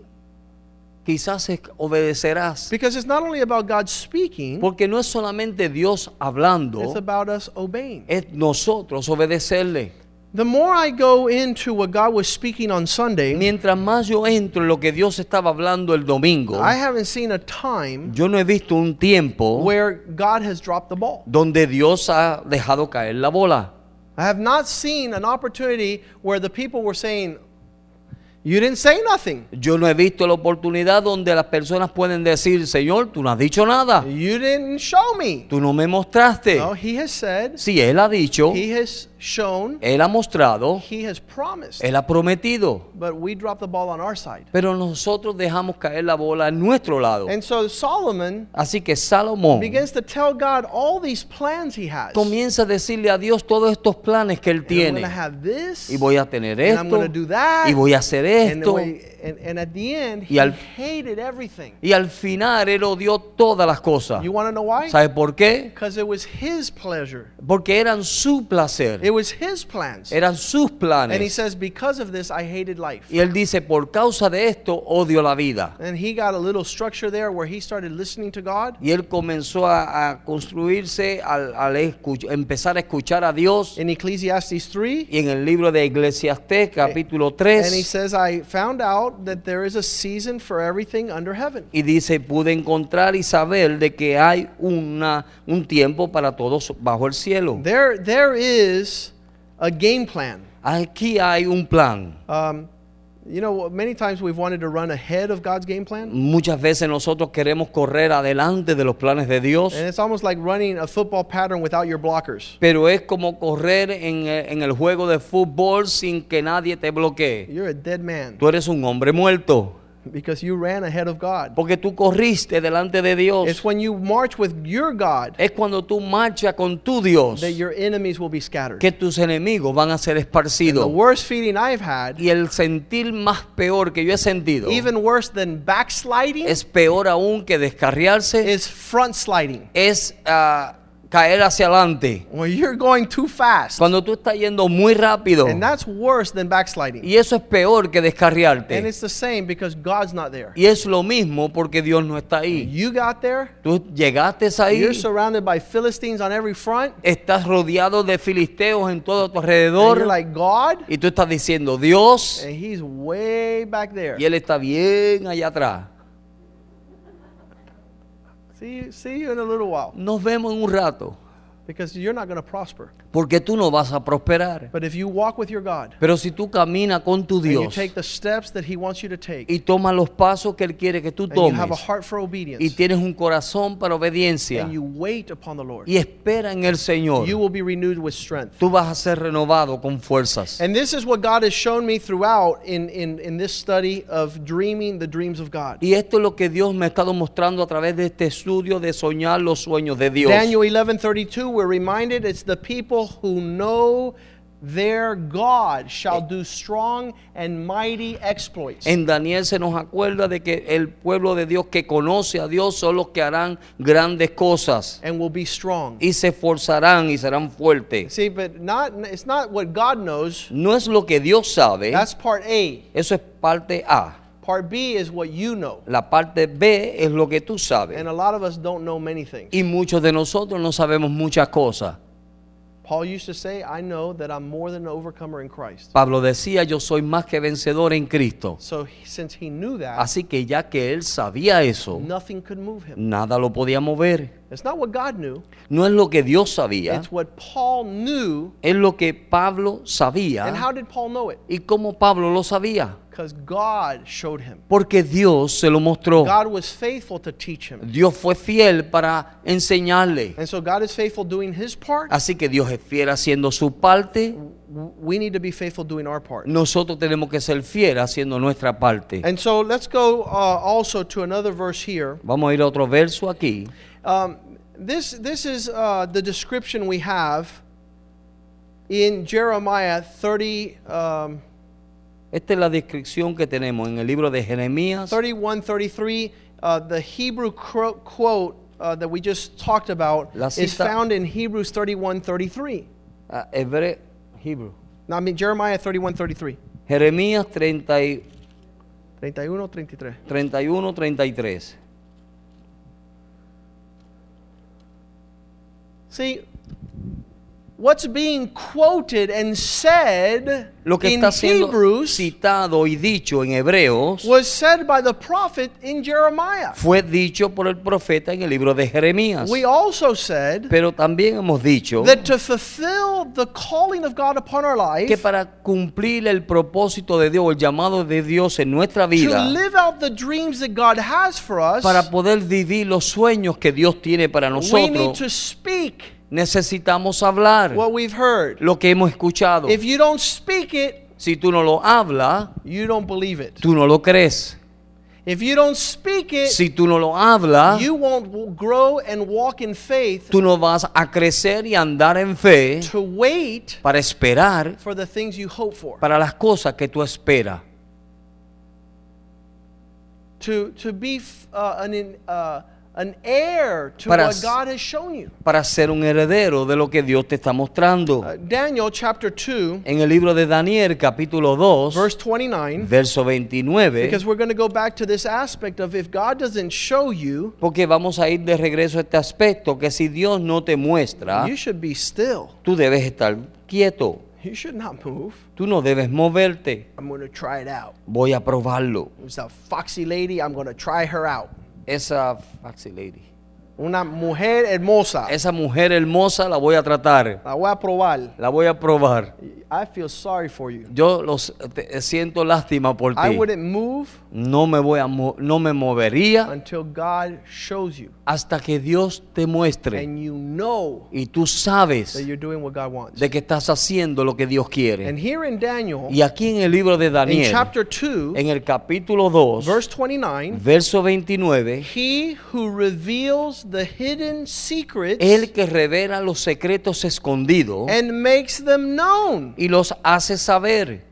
quizás obedecerás. Because it's not only about God speaking, Porque no es solamente Dios it's hablando, about us obeying. es nosotros obedecerle. The more I go into what God was speaking on Sunday, Mientras más yo entro en lo que Dios estaba hablando el domingo, I haven't seen a time yo no he visto un tiempo where God has dropped the ball. donde Dios ha dejado caer la bola. I have not seen an opportunity where the people were saying, You didn't say nothing. Yo no he visto la oportunidad donde las personas pueden decir, Señor, tú no has dicho nada, You didn't show me. tú no me mostraste. No, He has said, Si Él ha dicho, He has shown, Él ha mostrado, He has promised. Él ha prometido. But we dropped the ball on our side. Pero nosotros dejamos caer la bola en nuestro lado. And so Solomon Así que Salomón begins to tell God all these plans he has. comienza a decirle a Dios todos estos planes que Él And I'm going tiene. to have this. Y voy a tener and I'm esto, going to do that. y voy a hacer and, esto. and, and at the end, Y he al- hated everything. Y al final Él odió todas las cosas. You want to know why? ¿Sabe por qué? Because it was his pleasure. Porque eran su placer, It was his plans. eran sus And he planes. says, because of this, I hated life. Y Él dice, por causa de esto odio la vida. And he got a little structure there where he started listening to God. Y Él comenzó a, a construirse al, empezar a escuchar a Dios. In Ecclesiastes 3, Y en el libro de Eclesiastés capítulo and he 3 says, I found out that there is a season for everything under heaven. y dice, pude encontrar y saber de que hay una, un tiempo para todos bajo el cielo. There, there is a game plan. Aquí hay un plan. Um, you know, many times we've wanted to run ahead of God's game plan. Muchas veces nosotros queremos correr adelante de los planes de Dios, And it's almost like running a football pattern without your blockers. pero es como correr en, el- en el juego de fútbol sin que nadie te bloquee. You're a dead man Tú eres un hombre muerto because you ran ahead of God. porque tú corriste delante de Dios. It's when you march with your God Es cuando tú marchas con tu Dios that your enemies will be scattered. que tus enemigos van a ser The esparcidos. worst feeling I've had, Y el sentir más peor que yo he sentido even worse than backsliding, es peor aún que descarriarse, is front sliding. es ah, caer hacia adelante. When you're going too fast. Cuando tú estás yendo muy rápido. And that's worse than backsliding. Y eso es peor que And descarriarte. it's the same because God's not there. Y es lo mismo porque Dios no está ahí. You got there, Tú llegaste ahí, you're surrounded by Philistines on every front, estás rodeado de filisteos en todo tu and you're alrededor. like, God, Y tú estás diciendo Dios. and He's way back there. Y Él está bien allá atrás. See, see you in a little while Nos vemos en un rato. Because you're not going to prosper. Porque tú no vas a prosperar. But if you walk with your God Pero si tú caminas con tu and you Dios take the steps that He wants you to take, y tomas los pasos que Él quiere que tú and you have a tomes heart for y obedience, tienes un corazón para obediencia and you wait upon the Lord, y espera en el Señor, you will be renewed with strength. tú vas a ser renovado con fuerzas. And this is what God has shown me throughout in, in, in this study of dreaming the dreams of God. Y esto es lo que Dios me ha estado mostrando a través de este estudio de soñar los sueños de Dios. Daniel 11:32 we're reminded it's the people who know their God shall do strong and mighty exploits. En Daniel se nos acuerda de que el pueblo de Dios que conoce a Dios son los que harán grandes cosas and will be strong. y se esforzarán y serán fuertes. See, but not it's not what God knows. No es lo que Dios sabe, That's part A. eso es parte A. Part B is what you know. La parte B es lo que tú sabes. And a lot of us don't know many things. Y muchos de nosotros no sabemos muchas cosas. Paul used to say, I know that I'm more than an overcomer in Christ. Pablo decía, yo soy más que vencedor en Cristo. So since he knew that, Así que ya que él sabía eso, nothing could move him. nada lo podía mover. It's not what God knew. No es lo que Dios sabía, It's what Paul knew. es lo que Pablo And sabía. how did Paul know it? ¿Y cómo Pablo lo sabía? Because God showed him. Porque Dios se lo mostró. God was faithful to teach him. Dios fue fiel para enseñarle. And so God is faithful doing his part. Así que Dios es fiel haciendo su parte. We need to be faithful doing our part. Nosotros tenemos que ser fieles haciendo nuestra parte. And so let's go uh, also to another verse here. Vamos a ir a otro verso aquí. Um, this, this is uh, the description we have in Jeremiah 30, um, Esta es la descripción que tenemos en el libro de Jeremías 31 33, uh, the Hebrew quote uh, that we just talked about La is found in Hebrews 31 33. ah, Hebre- Hebrew. No, I mean Jeremiah 31 33. Jeremías 30 y- 31 33. 31, 33. See, what's being quoted and said Lo que in está siendo Hebrews citado y dicho en Hebreos was said by the prophet in Jeremiah. fue dicho por el profeta en el libro de Jeremías. We also said Pero también hemos dicho that to fulfill the calling of God upon our life, que para cumplir el propósito de Dios, el llamado de Dios en nuestra to vida, live out the dreams that God has for us, para poder vivir los sueños que Dios tiene para we need nosotros, to speak necesitamos hablar what we've heard. lo que hemos escuchado. If you don't speak it, Si tú no lo hablas, you don't believe it. tú no lo crees. If you don't speak it, Si tú no lo hablas, you won't grow and walk in faith tú no vas a crecer y andar en fe to wait para esperar for the things you hope for. para las cosas que tú esperas. To, to be uh, an, uh, an heir to Para what God has shown you. Para ser un heredero de lo que Dios te está mostrando. Uh, Daniel chapter 2, En el libro de Daniel, capítulo 2, verse 29, verso 29, because we're going to go back to this aspect of if God doesn't show you, porque vamos a ir de regreso a este aspecto, que si Dios no te muestra, you should be still. tú debes estar quieto, You should not move. tú no debes moverte. I'm going to try it out. Voy a probarlo. It's a foxy lady. I'm going to try her out. Esa foxy lady. Una mujer hermosa. Esa mujer hermosa la voy a tratar, La voy a probar. la voy a probar. I feel sorry for you. Yo los, te- siento lástima por I ti. wouldn't move No me voy a no me movería until God shows you hasta que Dios te muestre and you know y tú sabes that you're doing what God wants. de que estás haciendo lo que Dios And quiere. here in Daniel, Y aquí en el libro de in Daniel, chapter 2, en el capítulo 2, verse 29, verso 29, he who reveals the hidden secrets el que revela los secretos escondidos and makes them known. y los hace saber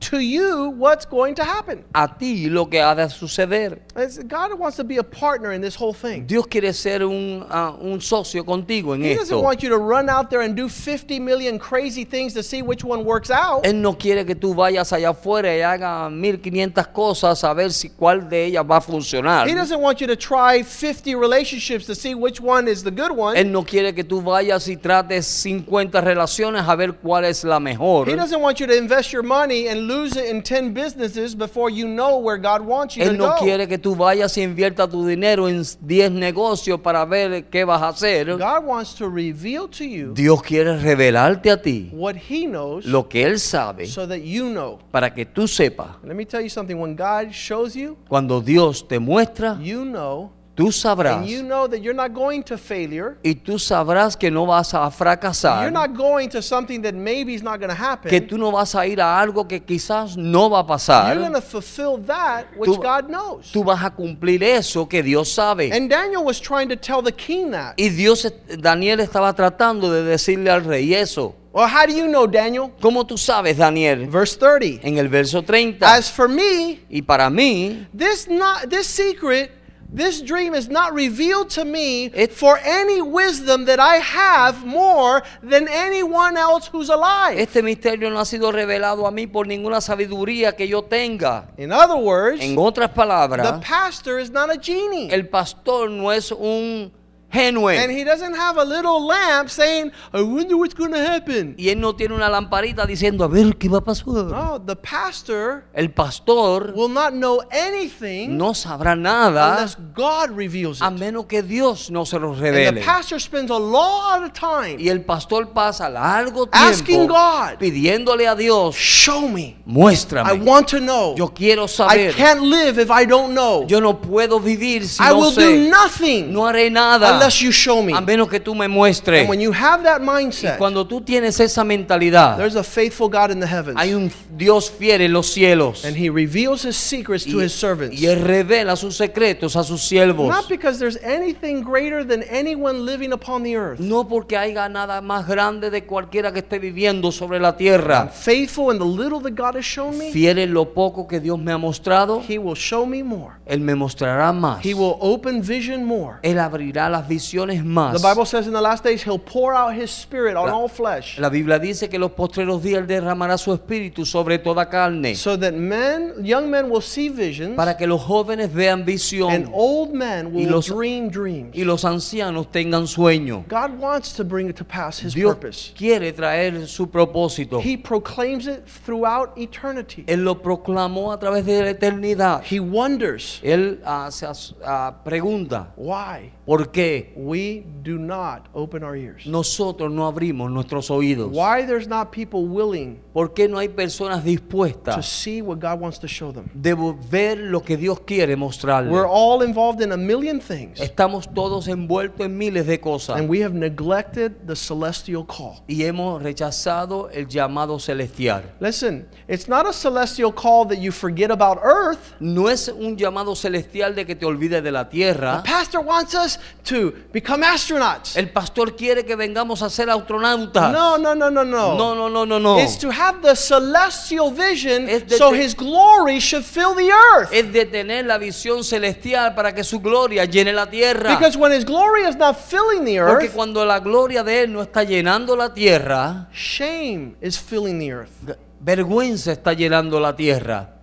to you what's going to happen. a ti lo que ha de suceder. It's- God wants to be a partner in this whole thing. Dios quiere ser un, ah, un socio contigo en He doesn't esto. want you to run out there and do 50 million crazy things to see which one works out. Él no quiere que tú vayas allá afuera y hagas 1500 cosas a ver si cuál de ellas va a funcionar. He doesn't want you to try 50 relationships to see which one is the good one. Él no quiere que tú vayas y trates 50 relaciones a ver cuál es la mejor. He doesn't want you to invest your money and lose it in 10 businesses before you know where God wants you Él to no go. quiere que tú vayas y inviertas tu dinero en 10 negocios para ver qué vas a hacer. God wants to reveal to you Dios quiere revelarte a ti what He knows lo que Él sabe so that you know. para que tú sepas. Let me tell you something. When God shows you, Cuando Dios te muestra, you know, tú sabrás. you know that you're not going to failure. Y tú sabrás que no vas a You're fracasar. not going to something that maybe is not going to happen. Que tú no vas a ir a algo que quizás no va a You're pasar. going to fulfill that which Tú- God knows. Tú vas a cumplir eso que Dios sabe. And Daniel was trying to tell the king that. Y Dios, Daniel estaba tratando de decirle al rey eso. Well, how do you know, Daniel? ¿Cómo tú sabes, Daniel? Verse 30. En el verso 30. As for me, Y para mí, this not this secret, this dream is not revealed to me It- for any wisdom that I have more than anyone else who's alive. este misterio no ha sido revelado a mí por ninguna sabiduría que yo tenga. In other words, En otras palabras, the pastor is not a genie. el pastor no es un genue. And he doesn't have a little lamp saying, I wonder what's going to happen. Y él no tiene una lamparita diciendo, a ver qué va a pasar. No, the pastor El pastor will not know anything no sabrá nada unless God reveals a it. menos que Dios no se lo And the revele. pastor spends a lot of time Y el pastor pasa largo Asking tiempo God. pidiéndole a Dios, show me. I muéstrame. want to know. Yo quiero I saber. can't live if I don't know. Yo no puedo vivir si I no will do nothing No haré nada unless you show me. a menos que tú me muestres. And when you have that Y mindset, cuando tú tienes esa mentalidad, there's a faithful God in the heavens. hay un Dios fiel en los cielos. And he reveals his secrets to Y, his servants. y Él revela sus secretos a sus siervos. Not because there's anything greater than anyone living upon the earth. No porque haya nada más grande de cualquiera que esté viviendo sobre la tierra. Faithful in the little that God has shown me, Fiel en lo poco que Dios me ha mostrado, he will show me more. Él me mostrará más. He will open vision more. Él abrirá las visiones más. The Bible says in the last days he'll pour out his spirit on La- all flesh. La Biblia dice que los postreros días Él derramará su espíritu sobre toda carne. So that men, young men will see visions Para que los jóvenes vean and visión old men Y will los- dream dreams. y los ancianos tengan sueño. God wants to bring to pass his Dios purpose. quiere traer su propósito. He proclaims it throughout eternity. Él lo proclamó a través de la eternidad. He wonders Él se pregunta, why ¿por qué we do not open our ears. nosotros no abrimos nuestros oídos? Why there's not people willing ¿Por qué no hay personas to dispuestas see what God wants to show them. de ver lo que Dios quiere mostrarles? We're all involved in a million things, Estamos todos envueltos en miles de cosas and we have neglected the celestial call. y hemos rechazado el llamado celestial. Listen, it's not a celestial call that you forget about earth. No es un llamado celestial de que te olvides de la The tierra. pastor wants us to become astronauts. El pastor quiere que vengamos a ser astronautas. No, no, no, no, no. no, no, no, no. no. It's to have the celestial vision so his glory should fill the earth. Es de tener la visión celestial para que su gloria llene la tierra. Because when his glory is not filling the Porque earth, cuando la gloria de Él no está llenando la tierra, shame is filling the earth. vergüenza está llenando la tierra.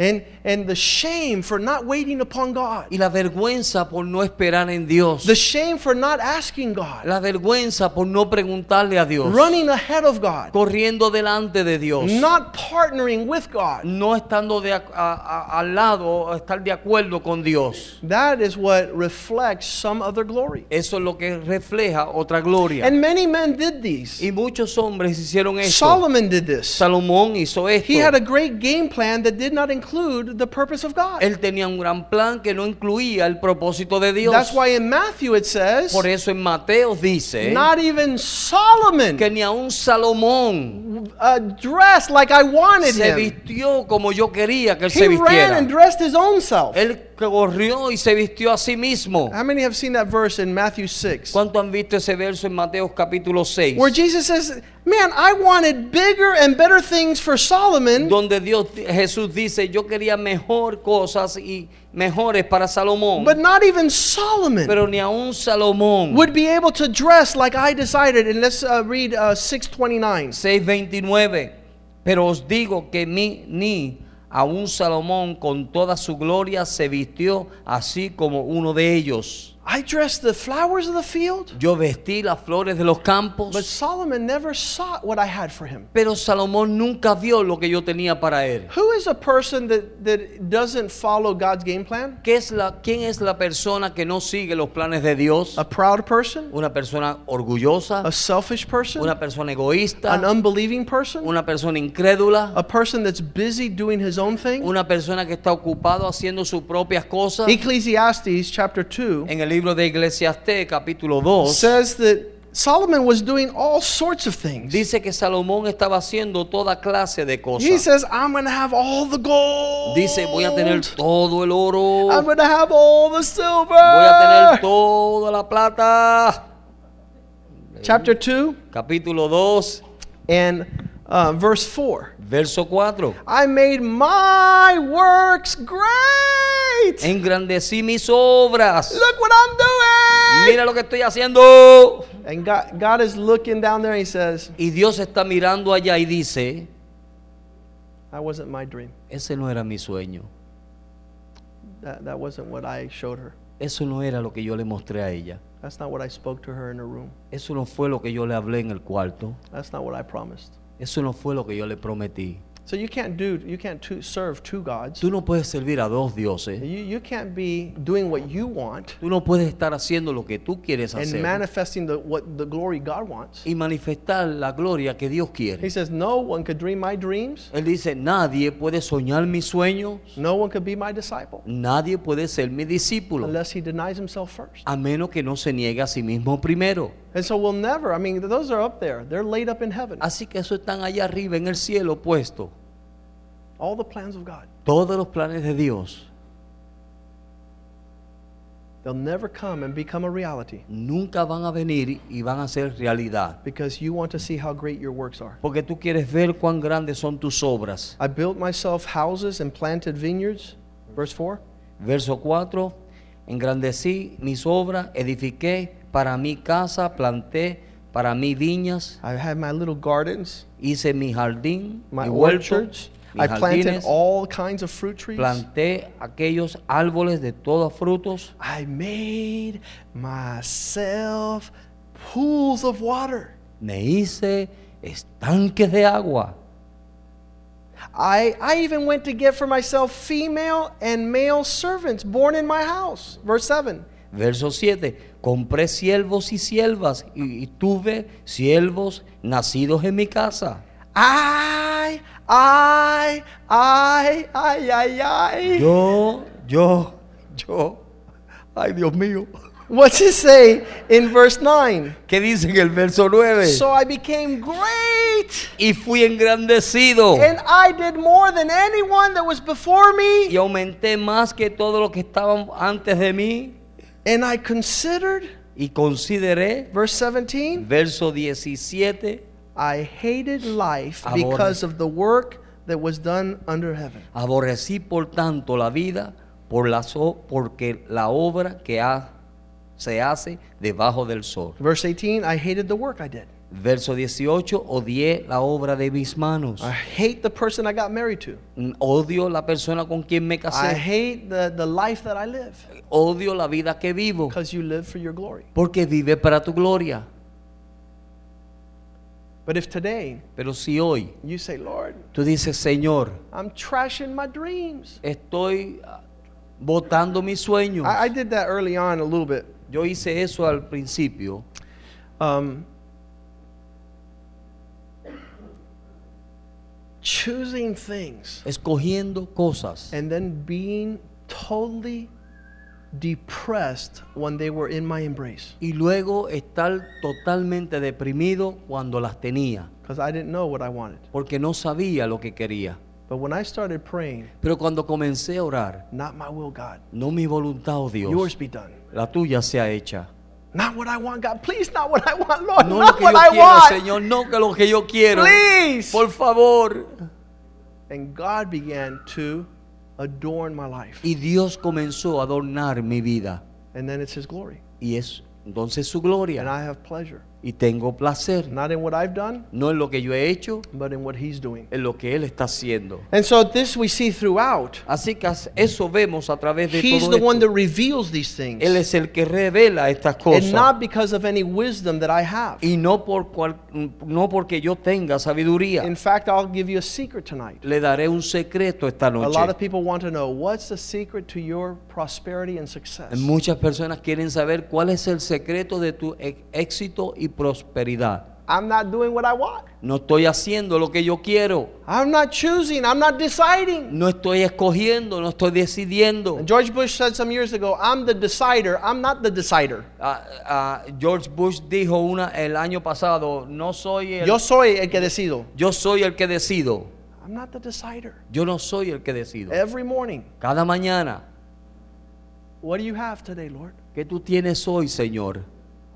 And, and the shame for not waiting upon God. Y la vergüenza por no esperar en Dios. The shame for not asking God. La vergüenza por no preguntarle a Dios. Running ahead of God. Corriendo delante de Dios. Not partnering with God. No estando de, ac- a- a- al lado estar de acuerdo con Dios. That is what reflects some other glory. Eso es lo que refleja otra gloria. And many men did these. Y muchos hombres hicieron esto. Solomon did this. Salomón hizo esto. He had a great game plan that did not include the purpose of God. Él tenía un gran plan que no incluía el propósito de Dios. That's why in Matthew it says, Por eso en Mateo dice not even Solomon que ni aun Salomón uh, dressed like I wanted se him. vistió como yo quería que él se He ran vistiera. and dressed his own self. Él corrió y se vistió a sí mismo. How many have seen that verse in Matthew 6? ¿Cuánto han visto ese verso en Mateo capítulo 6? Where Jesus says, Man, I wanted bigger and better things for Solomon, Donde Dios, Jesús dice, yo quería mejor cosas y mejores para Salomón. but not even Solomon pero ni aun Salomón. would be able to dress like I decided. And let's uh, read uh, 629. 6:29. Pero os digo que mi, ni aun Salomón con toda su gloria se vistió así como uno de ellos. I dressed the flowers of the field, Yo vestí las flores de los campos, but Solomon never saw what I had for him. pero Salomón nunca vio lo que yo tenía para él. Who is a person that, that doesn't follow God's game plan? ¿Qué es la, ¿Quién es la persona que no sigue los planes de Dios? A proud person? Una persona orgullosa, A selfish person? una persona egoísta, An unbelieving person? una persona incrédula, A person that's busy doing his own thing? una persona que está ocupado haciendo sus propias cosas. Ecclesiastes chapter 2 En el libro de Eclesiastés capítulo 2 says that Solomon was doing all sorts of things. dice que Salomón estaba haciendo toda clase de He cosas. says, I'm going to have all the gold. Dice, voy a tener todo el oro, I'm voy going to have all the silver. a tener toda la plata. Chapter 2 Capítulo 2, and uh, verse 4. verso 4. I made my works great. Engrandecí mis obras. Look what I'm doing. Mira lo que estoy haciendo. And God, God is looking down there and he says, Y Dios está mirando allá y dice, That wasn't my dream. ese no era mi sueño. That, that wasn't what I showed her. Eso no era lo que yo le mostré a ella. That's not what I spoke to her in her room. Eso no fue lo que yo le hablé en el cuarto. That's not what I promised. Eso no fue lo que yo le prometí. So you can't do you can't two, serve two gods. Tú no puedes servir a dos dioses. You, you can't be doing what you want Tú no puedes estar haciendo lo que tú quieres and hacer manifesting the what the glory God wants. y manifestar la gloria que Dios He quiere. says, No one could dream my dreams. Él dice, nadie puede soñar mis sueños, No one could be my disciple nadie puede ser mi discípulo, unless he denies himself first. a menos que no se niegue a sí mismo primero. And so we'll never, I mean, those are up there. They're laid up in heaven. Así que eso están allá arriba en el cielo puesto. All the plans of God. Todos los planes de Dios They'll never come and become a reality nunca van a venir y van a ser realidad. because you want to see how great your works are. Porque tú quieres ver cuán grandes son tus obras. I built myself houses and planted vineyards. Verse 4. Verso 4, engrandecí mis obras, edifiqué para mi casa, planté para mí viñas, I had my little gardens, hice mi jardín, my mi huerto, orchards. mis I planted jardines, all kinds of fruit trees. planté aquellos árboles de todos frutos, I made myself pools of water. me hice estanques de agua. I, I even went to get for myself female and male servants born in my house. Verse 7. Verso 7, compré siervos y siervas y, y tuve siervos nacidos en mi casa. I, I, I, I, I, I. Yo, yo, yo, ay Dios mío. What's it say in verse 9? ¿Qué dice en el verso 9? So I became great, y fui engrandecido and I did more than anyone that was before y me. aumenté más que todo lo que estaban antes de mí And I considered, y consideré, verse 17, verso 17, I hated life because of the work that was done under heaven. aborrecí por tanto la vida por la so- porque la obra que ha- se hace debajo del sol. Verse 18, I hated the work I did. Verso 18, odié la obra de mis manos. I hate the person I got married to. Odio la persona con quien me I casé. hate the, the life that I live Odio la vida que vivo because you live for your glory. porque vive para tu gloria. But if today Pero si hoy you say, Lord, tú dices, Señor, I'm trashing my dreams. estoy ah, botando mis sueños. I, I did that early on a little bit. Yo hice eso al principio. Um, choosing things escogiendo cosas and then being totally depressed when they were in my embrace y luego estar totalmente deprimido cuando las tenía, because I didn't know what I wanted. porque no sabía lo que quería. But when I started praying, Pero cuando comencé a orar, not my will, God, no mi voluntad, oh yours Dios, be done. la tuya sea hecha. Not what I want, God. Please, not what I want, Lord. No lo not que what yo I quiero, want. Señor, no que lo que yo quiero. Please. Por favor. And God began to adorn my life. Y Dios comenzó a adornar mi vida. And then it's His glory. Y es entonces su gloria. And. I have pleasure. Y tengo placer, Not in what I've done, no en lo que yo he hecho, but in what He's doing. en lo que Él está haciendo. And so this we see throughout. Así que eso vemos a través de He's todo the one that reveals these things. Él es el que revela estas And cosas. not because of any wisdom that I have. Y no, por cual- no porque yo tenga sabiduría. In fact, I'll give you a secret tonight. Le daré un secreto esta A lot noche. of people want to know what's the secret to your prosperity and success. Muchas personas quieren saber cuál es el secreto de tu e- éxito y prosperidad. I'm not doing what I want. No estoy haciendo lo que yo quiero. I'm not choosing. I'm not deciding. No estoy escogiendo, no estoy decidiendo. And George Bush said some years ago, I'm the decider. I'm not the decider. Ah, ah, George Bush dijo una el año pasado, no soy el, Yo soy el que decido. yo soy el que decido. I'm not the decider. Yo no soy el que decido. Every morning, Cada mañana, what do you have today, Lord? ¿qué tú tienes hoy, Señor?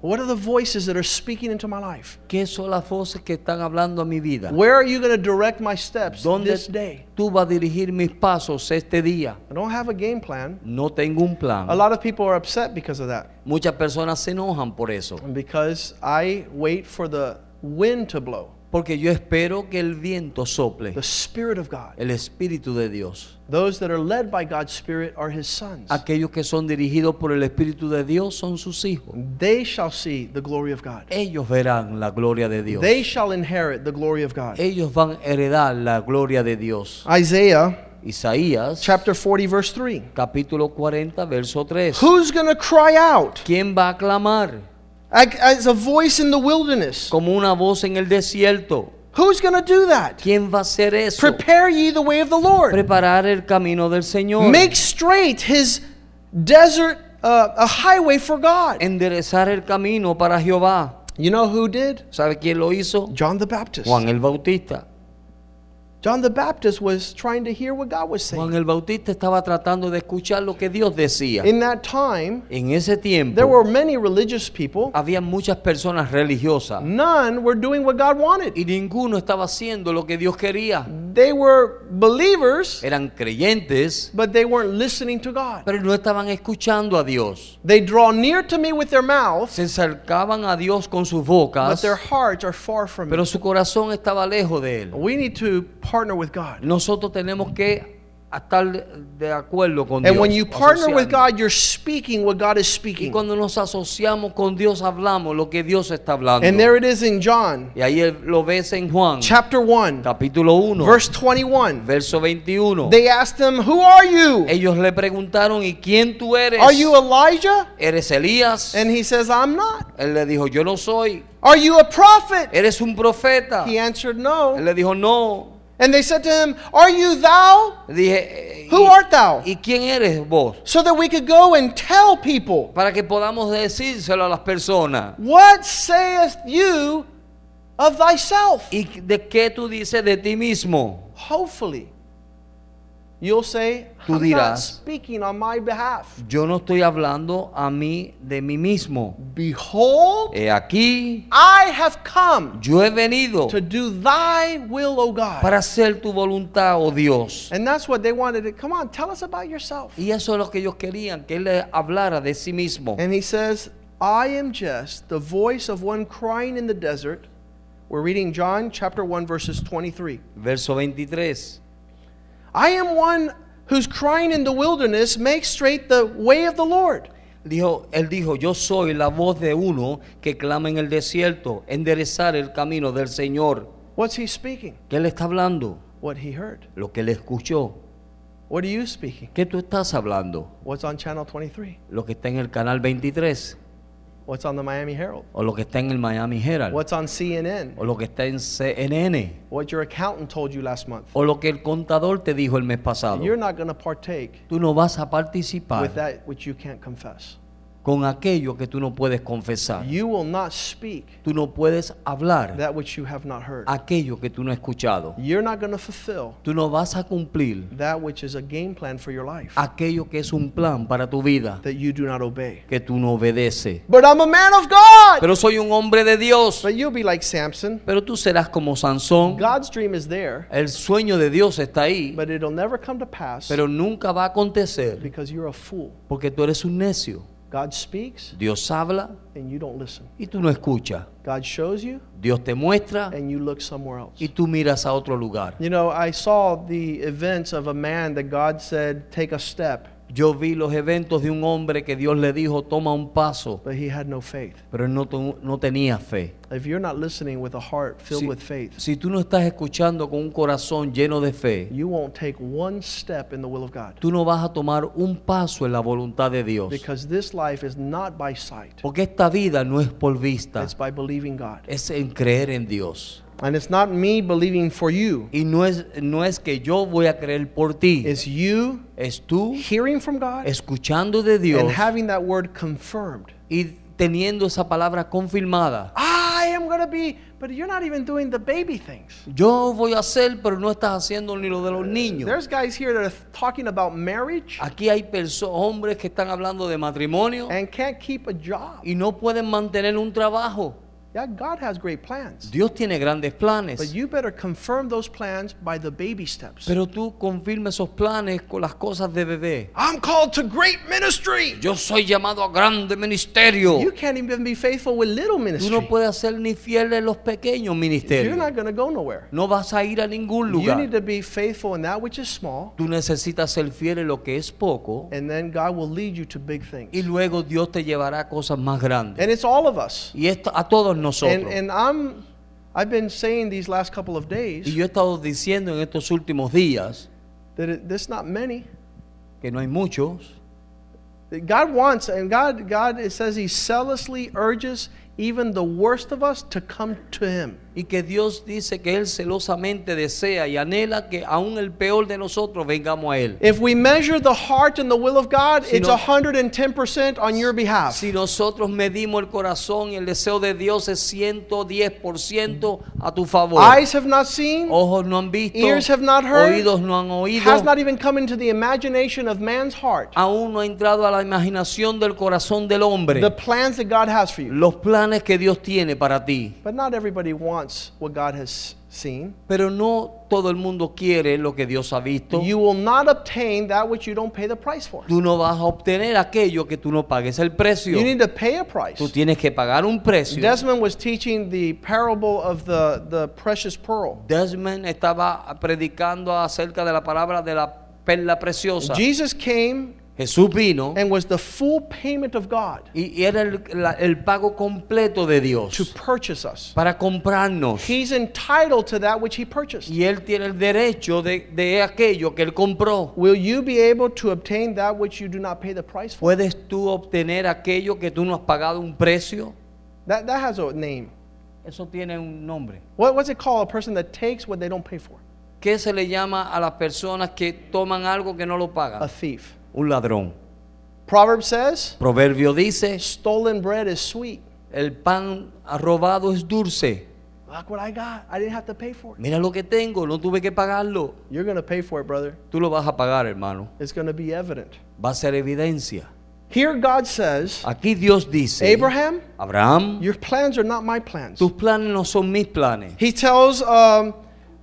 What are the voices that are speaking into my life? ¿Qué son las voces que están hablando a mi vida? Where are you going to direct my steps ¿Dónde this day? tú vas a dirigir mis pasos este día? I don't have a game plan. No tengo un plan. A lot of people are upset because of that. Muchas personas se enojan por eso. And because I wait for the wind to blow, Porque yo espero que el viento sople, the Spirit of God. el Espíritu de Dios. Those that are led by God's Spirit are His sons. Aquellos que son dirigidos por el Espíritu de Dios son sus hijos. They shall see the glory of God. Ellos verán la gloria de Dios. They shall inherit the glory of God. Ellos van a heredar la gloria de Dios. Isaiah Isaías chapter 40, verse 3. capítulo 40, verso 3. Who's going to cry out ¿Quién va a clamar as a voice in the wilderness? como una voz en el desierto? Who's going to do that? ¿Quién va a hacer eso? Prepare ye the way of the Lord. Preparar el camino del Señor. Make straight his desert uh, a highway for God. Enderezar el camino para Jehová. You know who did? ¿Sabe quién lo hizo? John the Baptist. Juan el Bautista. John the Baptist was trying to hear what God was saying. Juan el Bautista estaba tratando de escuchar lo que Dios decía. In that time, En ese tiempo there were many religious people. había muchas personas religiosas None were doing what God wanted. y ninguno estaba haciendo lo que Dios quería. They were believers, Eran creyentes, but they weren't listening to God. pero no estaban escuchando a Dios. They draw near to me with their mouths, Se acercaban a Dios con sus but bocas, their hearts are far from pero me. su corazón estaba lejos de él. We need to partner with God. Nosotros tenemos que estar de acuerdo con And Dios. when you partner with asociarnos. God, you're speaking what God is y speaking. cuando nos asociamos con Dios, hablamos lo que Dios está hablando. And there it is in John y ahí él- lo ves en Juan, chapter 1, capítulo 1, verse 21. verso 21. They asked him, Who are you? Ellos le preguntaron, ¿y quién tú eres? Are you Elijah? ¿Eres Elías? And he says, I'm not. Él le dijo, yo no soy. Are you a prophet? ¿Eres un profeta? He answered, Él No. le dijo, no. And they said to him, Are you thou? Dije, Who "¿Y- art thou? ¿Y quién eres vos? So that we could go and tell people, Para que podamos decírselo a las personas. What sayest you of thyself? ¿Y de qué tú dices de ti mismo? Hopefully, you'll say, Tú I'm not dirás, speaking on my behalf. Yo no estoy hablando a mí de mí mismo. Behold, He aquí, I have come yo he venido to do thy will, O God. para hacer tu voluntad, oh Dios. And that's what they wanted. To, Come on, tell us about yourself. Y eso es lo que ellos querían, que él le hablara de sí mismo. And he says, I am just the voice of one crying in the desert. We're reading John chapter 1, verses 23. Verso 23. I am one who's crying in the wilderness, make straight the way of the Lord. Dijo, él dijo, yo soy la voz de uno que clama en el desierto, enderezar el camino del Señor. What's he speaking? ¿Qué le está hablando? What he heard. Lo que le escuchó. What are you speaking? ¿Qué tú estás hablando? What's on channel 23? Lo que está en el canal 23, What's on the Miami Herald? o lo que está en el Miami Herald, What's on CNN? o lo que está en CNN, What your accountant told you last month? o lo que el contador te dijo el mes pasado. You're not going to partake Tú no vas a with that which you can't confess. Con aquello que tú no puedes confesar. You will not speak Tú no puedes hablar that which you have not heard. aquello que tú no has escuchado. You're not going to fulfill Tú no vas a cumplir that which is a game plan for your life aquello que es un plan para tu vida that you do not obey. que tú no obedeces. But I'm a man of God. Pero soy un hombre de Dios. But you'll be like Samson. Pero tú serás como Sansón. God's dream is there, El sueño de Dios está ahí, but it'll never come to pass pero nunca va a acontecer because you're a fool. porque tú eres un necio. God speaks Dios habla and you don't listen. y tú no escuchas. God shows you Dios te muestra and you look somewhere else. y tú miras a otro lugar. You know, I saw the events of a man that God said, take a step, Yo vi los eventos de un hombre que Dios le dijo, toma un paso, but he had no faith. pero él no, tenía fe. If you're not listening with a heart filled Si, with faith, si tú no estás escuchando con un corazón lleno de fe, you won't take one step in the will of God. tú no vas a tomar un paso en la voluntad de Dios. Because this life is not by sight, Porque esta vida no es por vista, it's by believing God. es en creer en Dios. And it's not me believing for you, Y no es, no es que yo voy a creer por ti, it's you es tú hearing from God escuchando de Dios and having that word confirmed. y teniendo esa palabra confirmada. I am going to be, but you're not even doing the baby things. Yo voy a hacer, pero no estás haciendo ni lo de los niños. There's guys here that are talking about marriage Aquí hay hombres que están hablando de matrimonio and can't keep a job. y no pueden mantener un trabajo. Yeah, God has great plans. Dios tiene grandes But planes. you better confirm those plans by the baby steps. Pero tú confirma esos planes con las cosas de bebé. I'm called to great ministry. Yo soy llamado a grande ministerio. You can't even be faithful with little Tú ministry. no puedes ser ni fiel en los pequeños You're ministerios. not going to go nowhere. No vas a ir a ningún You lugar. need to be faithful in that which is small, Tú necesitas ser fiel en lo que es poco and then God will lead you to big y things. luego Dios te llevará a cosas más grandes. And it's all of us. Y esto a todos nosotros. and I'm, I've been saying these last couple of days Y yo he estado diciendo en estos últimos días that it, there's not many. que no hay muchos. That God wants, and God, God, it says He zealously urges even the worst of us to come to Him. Y que Dios dice que Él celosamente desea y anhela que aún el peor de nosotros vengamos a Él. If we measure the heart and the will of God, Si it's no- 110% on your behalf. Si nosotros medimos el corazón y el deseo de Dios es 110% a tu favor. Eyes have not seen, Ojos no han visto, Ears have not heard, oídos no han oído, has not even come into the imagination of man's heart. aún no ha entrado a la imaginación del corazón del hombre. The plans that God has for you. Los planes que Dios tiene para ti. But not everybody wants what God has seen. Pero no todo el mundo quiere lo que Dios ha visto. You will not obtain that which you don't pay the price for. Tú no vas a obtener aquello que tú no pagues el precio. You need to pay a price. Tú tienes que pagar un precio. Desmond was teaching the parable of the, the precious pearl. Desmond estaba predicando acerca de la palabra de la perla preciosa. Jesus came Jesús vino and was the full payment of God y era el, la- el pago completo de to Dios purchase us. para comprarnos. He's entitled to that which he purchased. Y Él tiene el derecho de, de aquello que Él compró. Will you be able to obtain that which you do not pay the price for? ¿Puedes tú obtener aquello que tú no has pagado un precio? That, that has a name. Eso tiene un nombre. What, what's it called? A person that takes what they don't pay for. ¿Qué se le llama a las personas que toman algo que no lo A pagan? thief. Un ladrón. Proverb says, Proverbio dice, stolen bread is sweet. el pan robado es dulce. Look what I got. I didn't have to pay for it. Mira lo que tengo, no tuve que pagarlo. You're going to pay for it, brother. Tú lo vas a pagar, hermano. It's going to be evident. Va a ser evidencia. Here God says, Aquí Dios dice, Abraham, Abraham, your plans are not my plans. tus planes no son mis planes. He tells um,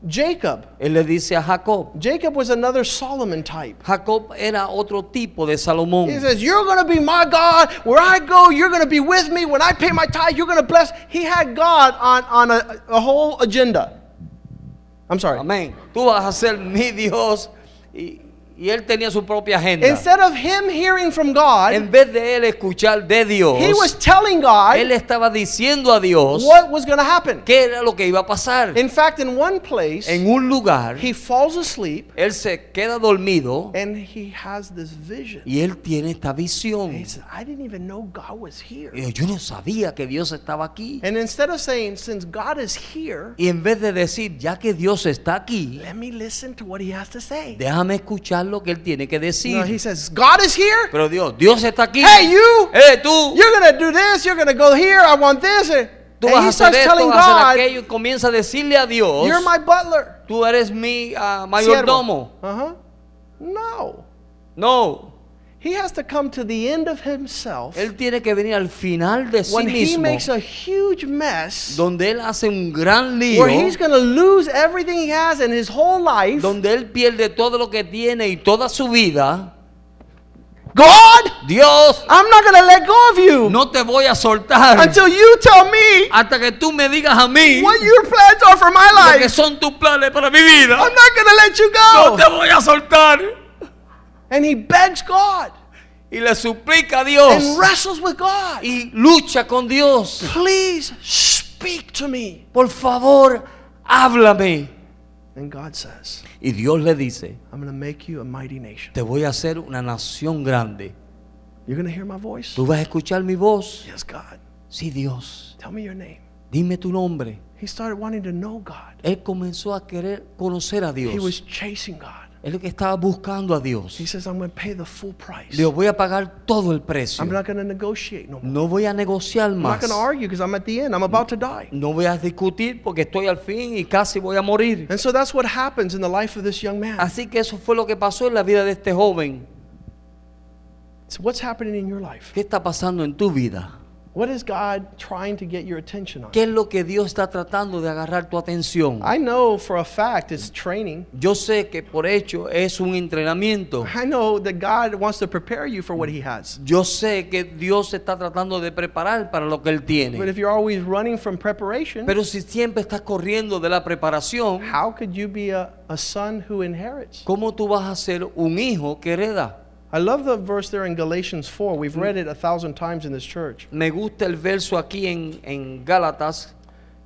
Jacob, Él le dice a Jacob. Jacob was another Solomon type. Jacob era otro tipo de Salomón. He says, You're going to be my God. Where I go, you're going to be with me. When I pay my tithe, you're going to bless. He had God on, on a, a whole agenda. I'm sorry. Amén. Tú vas a ser mi Dios. Y, y él tenía su propia agenda. Instead of him hearing from God, En vez de él escuchar de Dios, he was telling God él estaba diciendo a Dios what was going to happen. qué era lo que iba a pasar. In fact, in one place, En un lugar, he falls asleep él se queda dormido and he has this vision. y él tiene esta visión. He says, I didn't even know God was here. Y yo no sabía que Dios estaba aquí. And instead of saying, Since God is here, Y en vez de decir, ya que Dios está aquí, let me listen to what he has to say. déjame escuchar lo que él tiene que decir. No, he says, God is here. Pero Dios, Dios está aquí. Hey, you! Eh, tú, You're going to do this. You're going to go here. I want this. And tú he vas a starts hacer esto, telling vas a hacer God, aquello comienza a decirle a Dios, You're my butler. tú eres mi ah, mayordomo. Uh huh. No. No, He has to come to the end of himself él tiene que venir al final de sí when he mismo, makes a huge mess donde él hace un gran lío, where he's going to lose everything he has in his whole life. donde él pierde todo lo que tiene y toda su vida. God, Dios, I'm not going to let go of you no te voy a soltar until you tell me hasta que tú me digas a mí what your plans are for my lo que life. son tus planes para mi vida. I'm not going to let you No go. te voy a soltar. And he begs God Y le suplica a Dios and wrestles with God. y lucha con Dios. Please speak to me. Por favor, háblame. And God says, Y Dios le dice, I'm going to make you a mighty nation. te voy a hacer una nación grande. You're going to hear my voice? ¿Tú vas a escuchar mi voz? Yes, God. Sí, Dios. Tell me your name. Dime tu nombre. He started wanting to know God. Él comenzó a querer conocer a He Dios. was chasing God. Él que estaba buscando a Dios. He says, I'm going to pay the full price. Dios, voy a pagar todo el precio. I'm not going to negotiate no more. No voy a negociar I'm not más. going to argue because I'm at the end. I'm about to die. No voy a discutir porque estoy al fin y casi voy a morir. And so that's what happens in the life of this young man. Así que eso fue lo que pasó en la vida de este joven. So what's happening in your life? ¿Qué está pasando en tu vida? What is God trying to get your attention on? ¿Qué es lo que Dios está tratando de agarrar tu atención? I know for a fact it's training. Yo sé que por hecho es un entrenamiento. I know that God wants to prepare you for what He has. Yo sé que Dios está tratando de preparar para lo que Él But tiene. if you're always running from preparation, Pero si siempre estás corriendo de la preparación, how could you be a, a son who inherits? ¿cómo tú vas a ser un hijo que hereda? I love the verse there in Galatians 4. We've read it a thousand times in this church. Me gusta el verso aquí en, en Gálatas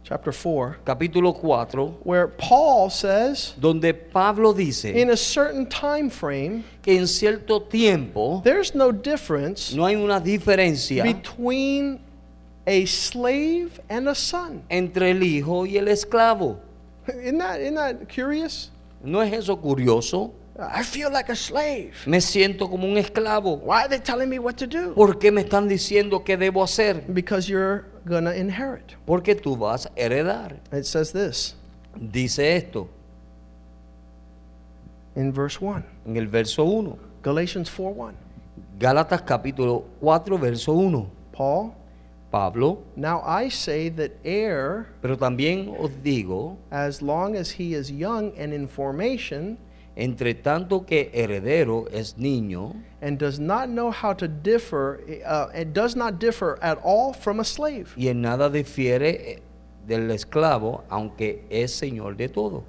Chapter 4, capítulo 4, where Paul says, donde Pablo dice in a certain time frame, que en cierto tiempo there's no difference no hay una diferencia between a slave and a son. entre el hijo y el esclavo. Isn't that, isn't that curious? ¿No es eso curioso? I feel like a slave. Me siento como un esclavo. Why are they telling me what to do? ¿Por qué me están diciendo qué debo hacer? Because you're to inherit. Porque tú vas a heredar. It says this Dice esto in verse 1. en el verso 1. Galatians 4 1. Gálatas capítulo 4, verso 1. Paul, Pablo, now I say that heir, pero también os digo, as long as he is young and in formation, entre tanto que heredero es niño and does not know how to differ, uh, and does not differ at all from a slave. y en nada difiere eh, del esclavo, aunque es señor de todo.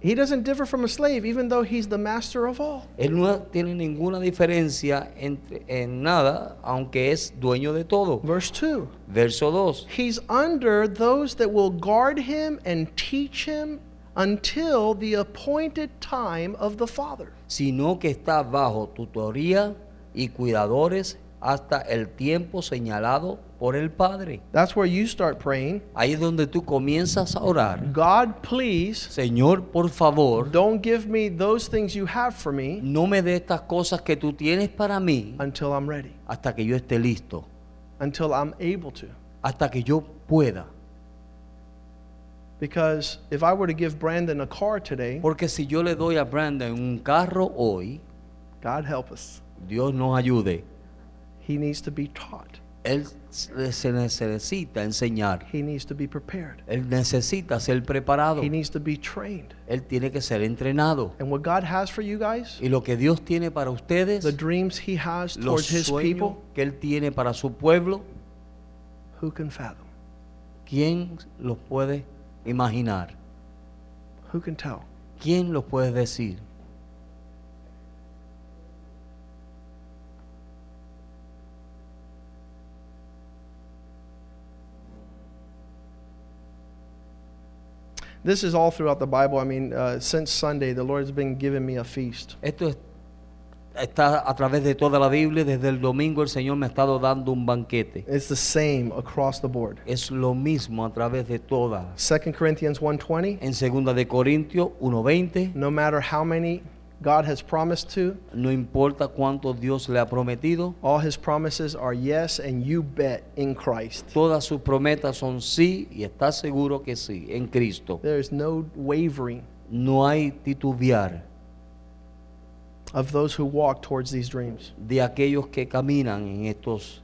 He doesn't differ from a slave, even though he's the master of all. Él no tiene ninguna diferencia entre, en nada, aunque es dueño de todo. Verse 2 Verso 2. He's under those that will guard him and teach him until the appointed time of the Father. Sino que está bajo tutoría y cuidadores hasta el tiempo señalado por el Padre. That's where you start praying. Ahí es donde tú comienzas a orar. God, please Señor, por favor, don't give me those things you have for me no me dé estas cosas que tú tienes para mí until I'm ready, hasta que yo esté listo, until I'm able to. hasta que yo pueda. Because if I were to give Brandon a car today, Porque si yo le doy a Brandon un carro hoy, God help us, Dios nos ayude. he needs to be taught, Él se necesita enseñar. he needs to be prepared, Él necesita ser preparado. he needs to be trained. Él tiene que ser entrenado. And what God has for you guys, Y lo que Dios tiene para ustedes, the dreams he has los towards his people, que Él tiene para su pueblo, who can fathom? ¿quién los puede imaginar? Who can tell? ¿Quién los puede decir? This is all throughout the Bible. I mean, uh, since Sunday, the Lord has been giving me a feast. Esto es- está a través de toda la Biblia. Desde el domingo el Señor me ha estado dando un banquete. It's the same across the board. Es lo mismo a través de toda. 2 Corinthians 1:20, En segunda de Corintios 1:20, no matter how many God has promised to, no importa cuánto Dios le ha prometido, all his promises are yes and you bet in Christ. todas sus promesas son sí y está seguro que sí, en Cristo. There is no wavering No hay titubear of those who walk towards these dreams. de aquellos que caminan en estos.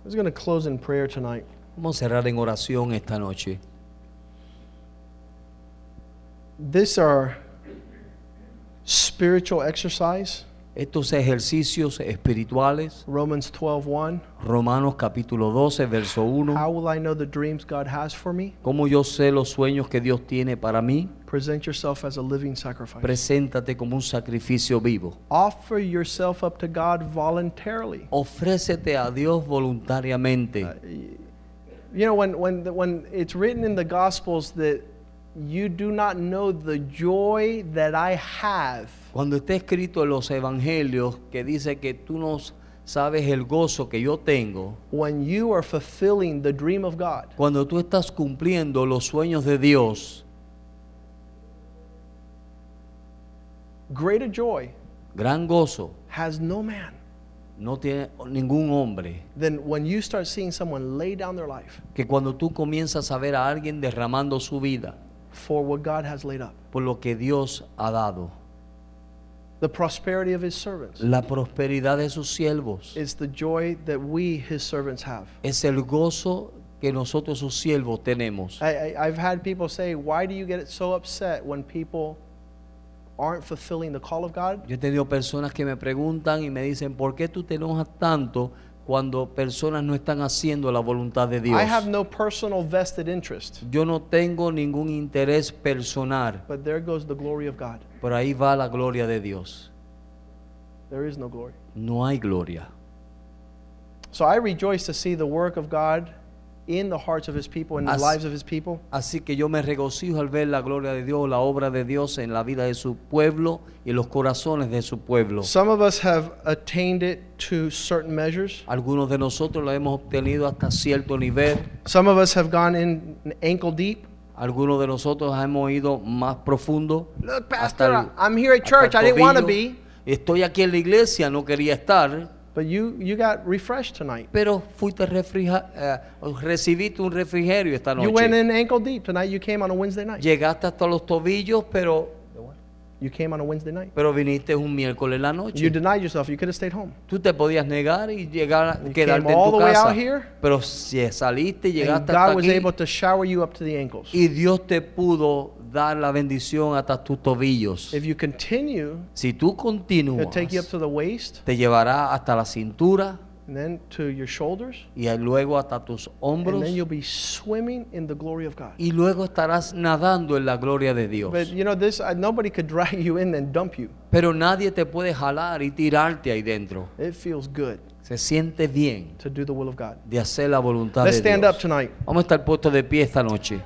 I was going to close in prayer tonight. Vamos a cerrar en oración esta noche. These are spiritual exercise. Estos ejercicios espirituales, Romans 12:1. Romanos capítulo 12, verso 1. How will I know the dreams God has for me? ¿Cómo yo sé los sueños que Dios tiene para mí? Present yourself as a living sacrifice. Preséntate como un sacrificio vivo. Offer yourself up to God voluntarily. Ofrécete a Dios voluntariamente. You know, when, when, when it's written in the Gospels that you do not know the joy that I have, Cuando está escrito en los evangelios que dice que tú no sabes el gozo que yo tengo, when you are fulfilling the dream of God, cuando tú estás cumpliendo los sueños de Dios, greater joy gran gozo has no man no tiene ningún hombre than when you start seeing someone lay down their life. que cuando tú comienzas a ver a alguien derramando su vida for what God has laid up. por lo que Dios ha dado. The prosperity of his servants. la prosperidad de sus siervos. It's the joy that we, his servants, have. Es el gozo que nosotros sus siervos tenemos. I, I've had people say, Why do you get so upset when people aren't fulfilling the call of God? Yo he tenido personas que me preguntan y me dicen, ¿por qué tú te enojas tanto cuando personas no están haciendo la voluntad de Dios? I have no personal vested interest, Yo no tengo ningún interés personal, but there goes the glory of God. pero ahí va la gloria de Dios. There is no glory. No hay gloria. So I rejoice to see the work of God in the hearts of his people, in the As- lives of his people. Así que yo me regocijo al ver la gloria de Dios, la obra de Dios en la vida de su pueblo y en los corazones de su pueblo. Some of us have attained it to certain measures. Algunos de nosotros lo hemos obtenido hasta cierto nivel. Some of us have gone in ankle deep. Algunos de nosotros hemos ido más profundo. Look, hasta Pastor, I'm here at church. el I didn't want to be. Estoy aquí en la iglesia, no quería estar, But you, you got refreshed tonight. pero fuiste refrija- eh, recibiste un refrigerio esta You went noche. in ankle deep tonight. You came on a Wednesday night. Llegaste hasta los tobillos, pero You came on a Wednesday night. pero viniste un miércoles la You noche. denied yourself. You could have stayed home. Tú te podías negar y llegar, You quedarte en all tu casa. out here, Pero si saliste, And llegaste God hasta was aquí able to shower you up to the ankles. y Dios te pudo dar la bendición hasta tus tobillos. If you continue, Si tú continúas, take you up to the waist te llevará hasta la cintura and then to your shoulders. y luego hasta tus And hombros then you'll be swimming in the glory of God. y luego estarás nadando en la gloria de Dios. But you know, this uh, nobody could drag you in and dump you. Pero nadie te puede jalar y tirarte ahí dentro. It feels good Se siente bien to do the will of God. de hacer la voluntad Let's de stand up tonight. Vamos a estar puestos de pie esta noche.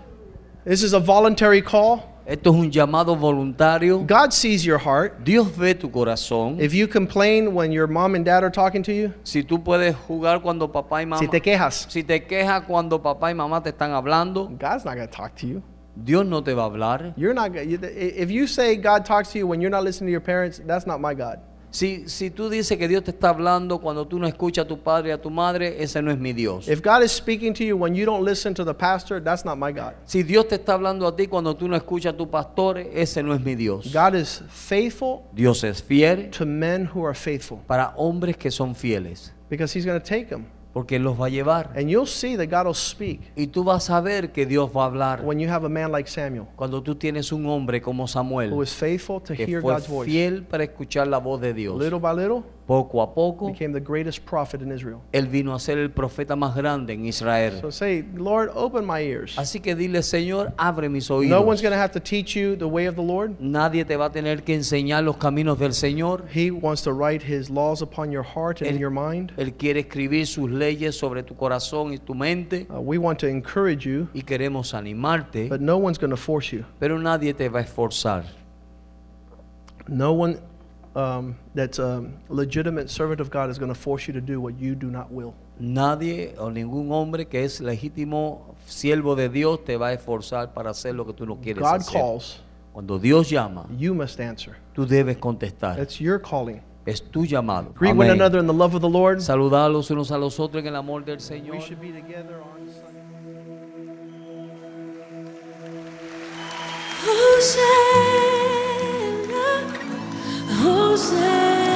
This is a voluntary call. Esto es un llamado voluntario. God sees your heart. Dios ve tu corazón. If you complain when your mom and dad are talking to you, Si tú puedes jugar cuando papá y mamá si te quejas, si te quejas cuando papá y mamá te están hablando, God's not going to talk to you. Dios no te va a hablar. You're not. If you say God talks to you when you're not listening to your parents, that's not my God. Si, si tú dices que Dios te está hablando cuando tú no escuchas a tu padre y a tu madre, ese no es mi Dios. If God is speaking to you when you don't listen to the pastor, that's not my God. Si Dios te está hablando a ti cuando tú no escuchas a tu pastor, ese no es mi Dios. God is faithful Dios es fiel to men who are faithful para hombres que son fieles, because He's going to take them. Porque Él los va a llevar. And you'll see that God will speak Y tú vas a ver que Dios va a hablar when you have a man like Samuel cuando tú tienes un hombre como who Samuel, is faithful to que hear fue God's voice. fiel para escuchar la voz de Dios. Little by little, Poco a poco, became the greatest prophet in Israel. Él vino a ser el profeta más grande en Israel. So say, Lord, open my ears. Así que dile, Señor, abre mis No one's oídos. going to have to teach you the way of the Lord. Nadie te va a tener que enseñar los caminos del Señor. He wants to write His laws upon your heart and Él- your mind. Él quiere escribir sus leyes sobre tu corazón y tu mente. Uh, we want to encourage you, Y queremos animarte, but no one's going to force you. pero nadie te va a esforzar. No one um, that's a legitimate servant of God is going to force you to do what you do not will. Nadie o ningún hombre que es legítimo siervo de Dios te va a esforzar para hacer lo que tú no quieres God hacer. calls, Cuando Dios llama, you must answer. tú debes contestar. That's your calling. Es tu llamado. Greet one another in the love of the Lord. Saludar los unos a los otros en el amor del Señor. We should be together on Sunday. Hosanna.